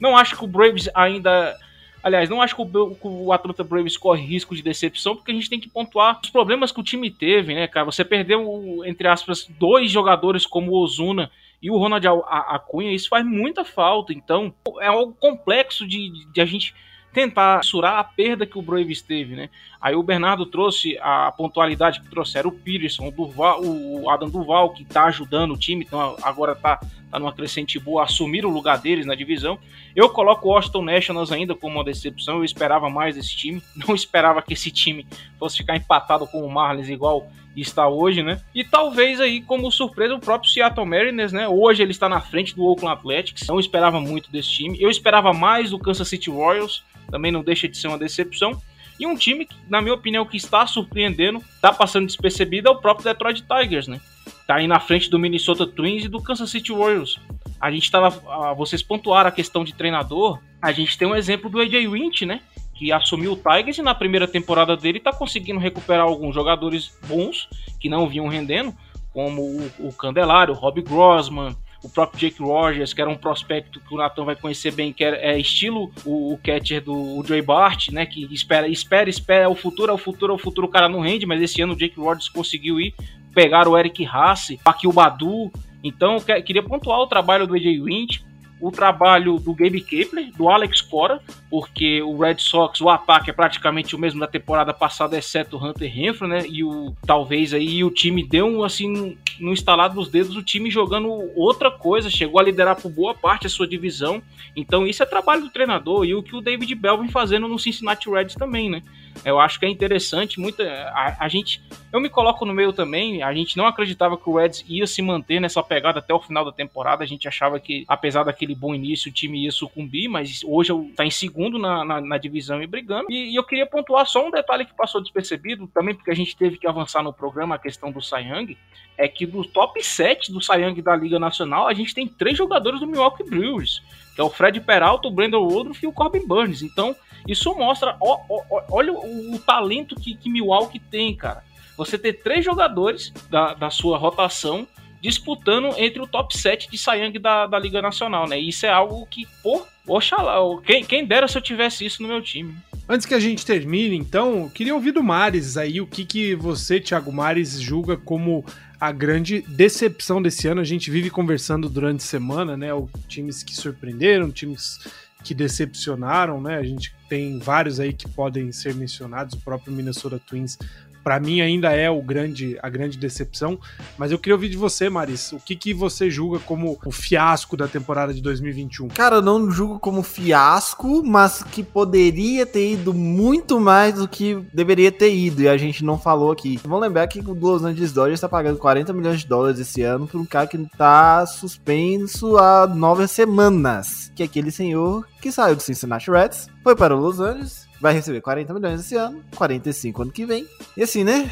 Não acho que o Braves ainda Aliás, não acho que o, o Atlanta Braves corre risco de decepção, porque a gente tem que pontuar os problemas que o time teve, né, cara? Você perdeu, entre aspas, dois jogadores como o Ozuna e o Ronald Acunha, isso faz muita falta. Então, é algo complexo de, de a gente tentar mensurar a perda que o Braves teve, né? Aí o Bernardo trouxe a pontualidade que trouxeram o Peterson, o, o Adam Duval, que tá ajudando o time, então agora tá, tá numa crescente boa, assumir o lugar deles na divisão. Eu coloco o Washington Nationals ainda como uma decepção, eu esperava mais desse time, não esperava que esse time fosse ficar empatado com o Marlins igual está hoje, né? E talvez aí como surpresa o próprio Seattle Mariners, né? Hoje ele está na frente do Oakland Athletics, não esperava muito desse time. Eu esperava mais do Kansas City Royals, também não deixa de ser uma decepção. E um time que, na minha opinião, que está surpreendendo, está passando despercebido é o próprio Detroit Tigers, né? Tá aí na frente do Minnesota Twins e do Kansas City Royals. A gente tava. ah, Vocês pontuaram a questão de treinador. A gente tem um exemplo do AJ Winch, né? Que assumiu o Tigers e na primeira temporada dele tá conseguindo recuperar alguns jogadores bons que não vinham rendendo, como o, o Candelário, o Rob Grossman, o próprio Jake Rogers, que era um prospecto que o Nathan vai conhecer bem, que é, é estilo o, o catcher do o Joey Bart, né? Que espera, espera, espera, é o futuro, é o futuro, é o futuro, o cara não rende, mas esse ano o Jake Rogers conseguiu ir, pegar o Eric Haas, aqui o Badu. Então eu que- queria pontuar o trabalho do AJ Winch, o trabalho do Gabe Kepler, do Alex Cora, porque o Red Sox, o ataque é praticamente o mesmo da temporada passada, exceto o Hunter Renfro, né? E o talvez aí o time deu um assim no instalado dos dedos, o time jogando outra coisa, chegou a liderar por boa parte a sua divisão. Então isso é trabalho do treinador e o que o David Bell vem fazendo no Cincinnati Reds também, né? Eu acho que é interessante, muita a, a gente, eu me coloco no meio também, a gente não acreditava que o Reds ia se manter nessa pegada até o final da temporada, a gente achava que apesar daquele bom início o time ia sucumbir, mas hoje tá em segundo na, na, na divisão e brigando. E, e eu queria pontuar só um detalhe que passou despercebido, também porque a gente teve que avançar no programa, a questão do Young, é que do top 7 do Young da Liga Nacional, a gente tem três jogadores do Milwaukee Brewers, que é o Fred Peralta, o Brandon Woodruff e o Corbin Burns. Então, isso mostra, ó, ó, olha o, o talento que, que Milwaukee tem, cara. Você ter três jogadores da, da sua rotação disputando entre o top 7 de Young da, da Liga Nacional, né? E isso é algo que, pô, oxalá, quem, quem dera se eu tivesse isso no meu time. Antes que a gente termine, então, queria ouvir do Mares aí o que, que você, Thiago Mares, julga como a grande decepção desse ano. A gente vive conversando durante a semana, né? O, times que surpreenderam, times que decepcionaram, né? A gente tem vários aí que podem ser mencionados. O próprio Minnesota Twins Pra mim ainda é o grande, a grande decepção. Mas eu queria ouvir de você, Maris. O que, que você julga como o fiasco da temporada de 2021? Cara, eu não julgo como fiasco, mas que poderia ter ido muito mais do que deveria ter ido. E a gente não falou aqui. Vamos lembrar que o Los Angeles Dodgers tá pagando 40 milhões de dólares esse ano por um cara que tá suspenso há nove semanas. Que é aquele senhor que saiu do Cincinnati Reds, foi para o Los Angeles, vai receber 40 milhões esse ano, 45 ano que vem. E assim, né?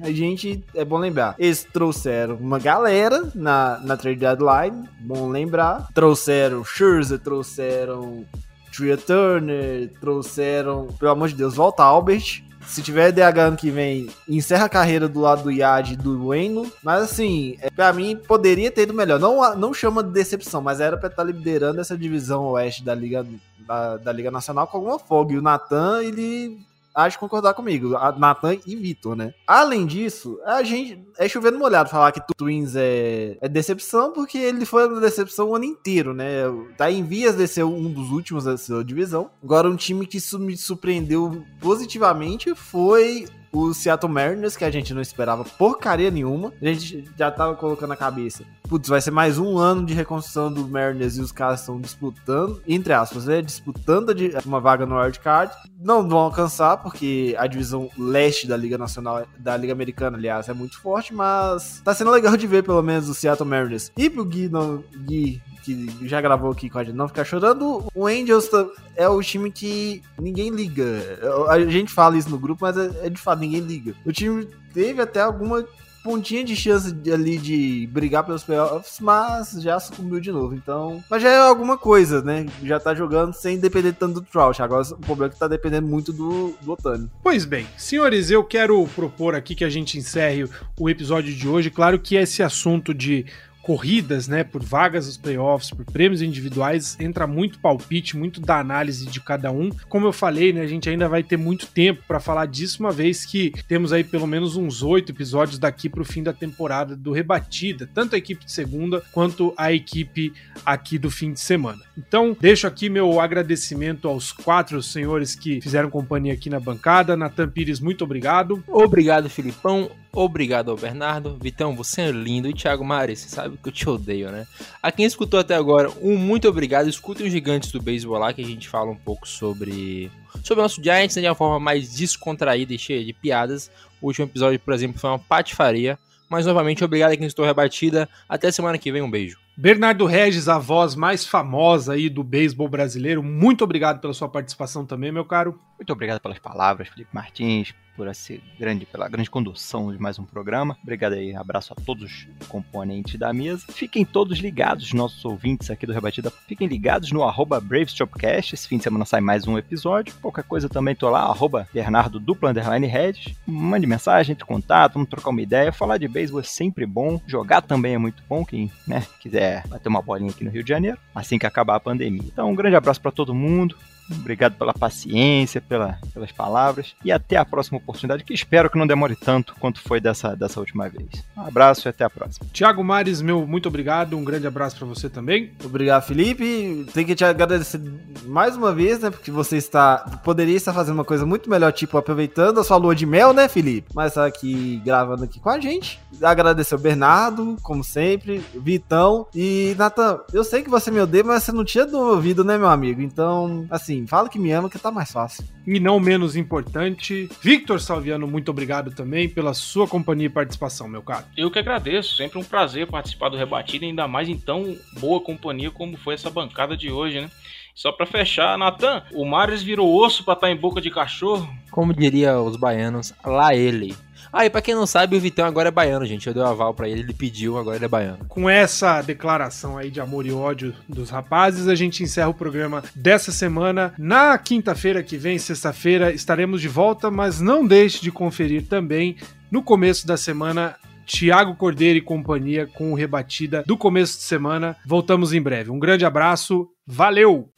A gente, é bom lembrar, eles trouxeram uma galera na, na trade deadline, bom lembrar. Trouxeram Scherzer, trouxeram Tria Turner, trouxeram, pelo amor de Deus, volta Albert. Se tiver DH ano que vem, encerra a carreira do lado do Yad e do Wayno. Mas assim, é, pra mim, poderia ter ido melhor. Não, não chama de decepção, mas era pra estar liderando essa divisão oeste da Liga, da, da Liga Nacional com alguma folga. E o Natan, ele de concordar comigo, a Nathan e Vitor, né? Além disso, a gente é chovendo molhado falar que Twins é, é decepção, porque ele foi uma decepção o ano inteiro, né? Tá em vias de ser um dos últimos da sua divisão. Agora, um time que me surpreendeu positivamente foi o Seattle Mariners, que a gente não esperava porcaria nenhuma. A gente já tava colocando na cabeça. Putz, vai ser mais um ano de reconstrução do Mariners e os caras estão disputando, entre aspas, né? Disputando uma vaga no wildcard. Não vão alcançar, porque a divisão leste da Liga Nacional, da Liga Americana, aliás, é muito forte, mas tá sendo legal de ver, pelo menos, o Seattle Mariners. E pro Gui, não, Gui que já gravou aqui com a gente não ficar chorando, o Angels é o time que ninguém liga. A gente fala isso no grupo, mas é, é de fato, ninguém liga. O time teve até alguma pontinha de chance de, ali de brigar pelos playoffs, mas já sucumbiu de novo. Então, mas já é alguma coisa, né? Já tá jogando sem depender tanto do Trout. Agora o problema é que tá dependendo muito do, do Otani. Pois bem, senhores, eu quero propor aqui que a gente encerre o episódio de hoje. Claro que esse assunto de corridas, né, por vagas nos playoffs, por prêmios individuais, entra muito palpite, muito da análise de cada um. Como eu falei, né, a gente ainda vai ter muito tempo para falar disso, uma vez que temos aí pelo menos uns oito episódios daqui para o fim da temporada do Rebatida, tanto a equipe de segunda quanto a equipe aqui do fim de semana. Então, deixo aqui meu agradecimento aos quatro senhores que fizeram companhia aqui na bancada. Natan Pires, muito obrigado. Obrigado, Filipão. Obrigado ao Bernardo. Vitão, você é lindo. E Thiago Mares, sabe que eu te odeio, né? A quem escutou até agora, um muito obrigado. Escutem os gigantes do beisebol lá, que a gente fala um pouco sobre sobre o nosso Giants né, de uma forma mais descontraída e cheia de piadas. O último episódio, por exemplo, foi uma patifaria. Mas novamente, obrigado a quem estou rebatida. Até semana que vem, um beijo. Bernardo Regis, a voz mais famosa aí do beisebol brasileiro, muito obrigado pela sua participação também, meu caro. Muito obrigado pelas palavras, Felipe Martins, por essa grande, pela grande condução de mais um programa. Obrigado aí, abraço a todos os componentes da mesa. Fiquem todos ligados, nossos ouvintes aqui do Rebatida, fiquem ligados no arroba BravesTopcast. Esse fim de semana sai mais um episódio. Qualquer coisa também tô lá, arroba Bernardo dupla underline Regis. Mande mensagem, entre contato, vamos trocar uma ideia. Falar de beisebol é sempre bom, jogar também é muito bom. Quem né, quiser bater uma bolinha aqui no Rio de Janeiro, assim que acabar a pandemia. Então, um grande abraço para todo mundo. Obrigado pela paciência, pela, pelas palavras e até a próxima oportunidade, que espero que não demore tanto quanto foi dessa, dessa última vez. Um abraço e até a próxima. Tiago Mares, meu muito obrigado, um grande abraço para você também. Obrigado, Felipe. Tenho que te agradecer mais uma vez, né, porque você está poderia estar fazendo uma coisa muito melhor, tipo aproveitando a sua lua de mel, né, Felipe? Mas tá aqui gravando aqui com a gente. Agradecer o Bernardo, como sempre, Vitão e Natan. Eu sei que você me odeia, mas você não tinha ouvido, né, meu amigo? Então, assim, assim, fala que me ama que tá mais fácil. E não menos importante, Victor Salviano, muito obrigado também pela sua companhia e participação, meu caro. Eu que agradeço, sempre um prazer participar do Rebatido, ainda mais em tão boa companhia como foi essa bancada de hoje, né? Só para fechar, Natan, o Mares virou osso para estar tá em boca de cachorro? Como diria os baianos, lá ele. Ah, e pra quem não sabe, o Vitão agora é baiano, gente. Eu dei o aval pra ele, ele pediu, agora ele é baiano. Com essa declaração aí de amor e ódio dos rapazes, a gente encerra o programa dessa semana. Na quinta-feira que vem, sexta-feira, estaremos de volta, mas não deixe de conferir também no começo da semana Tiago Cordeiro e companhia com o Rebatida do começo de semana. Voltamos em breve. Um grande abraço, valeu!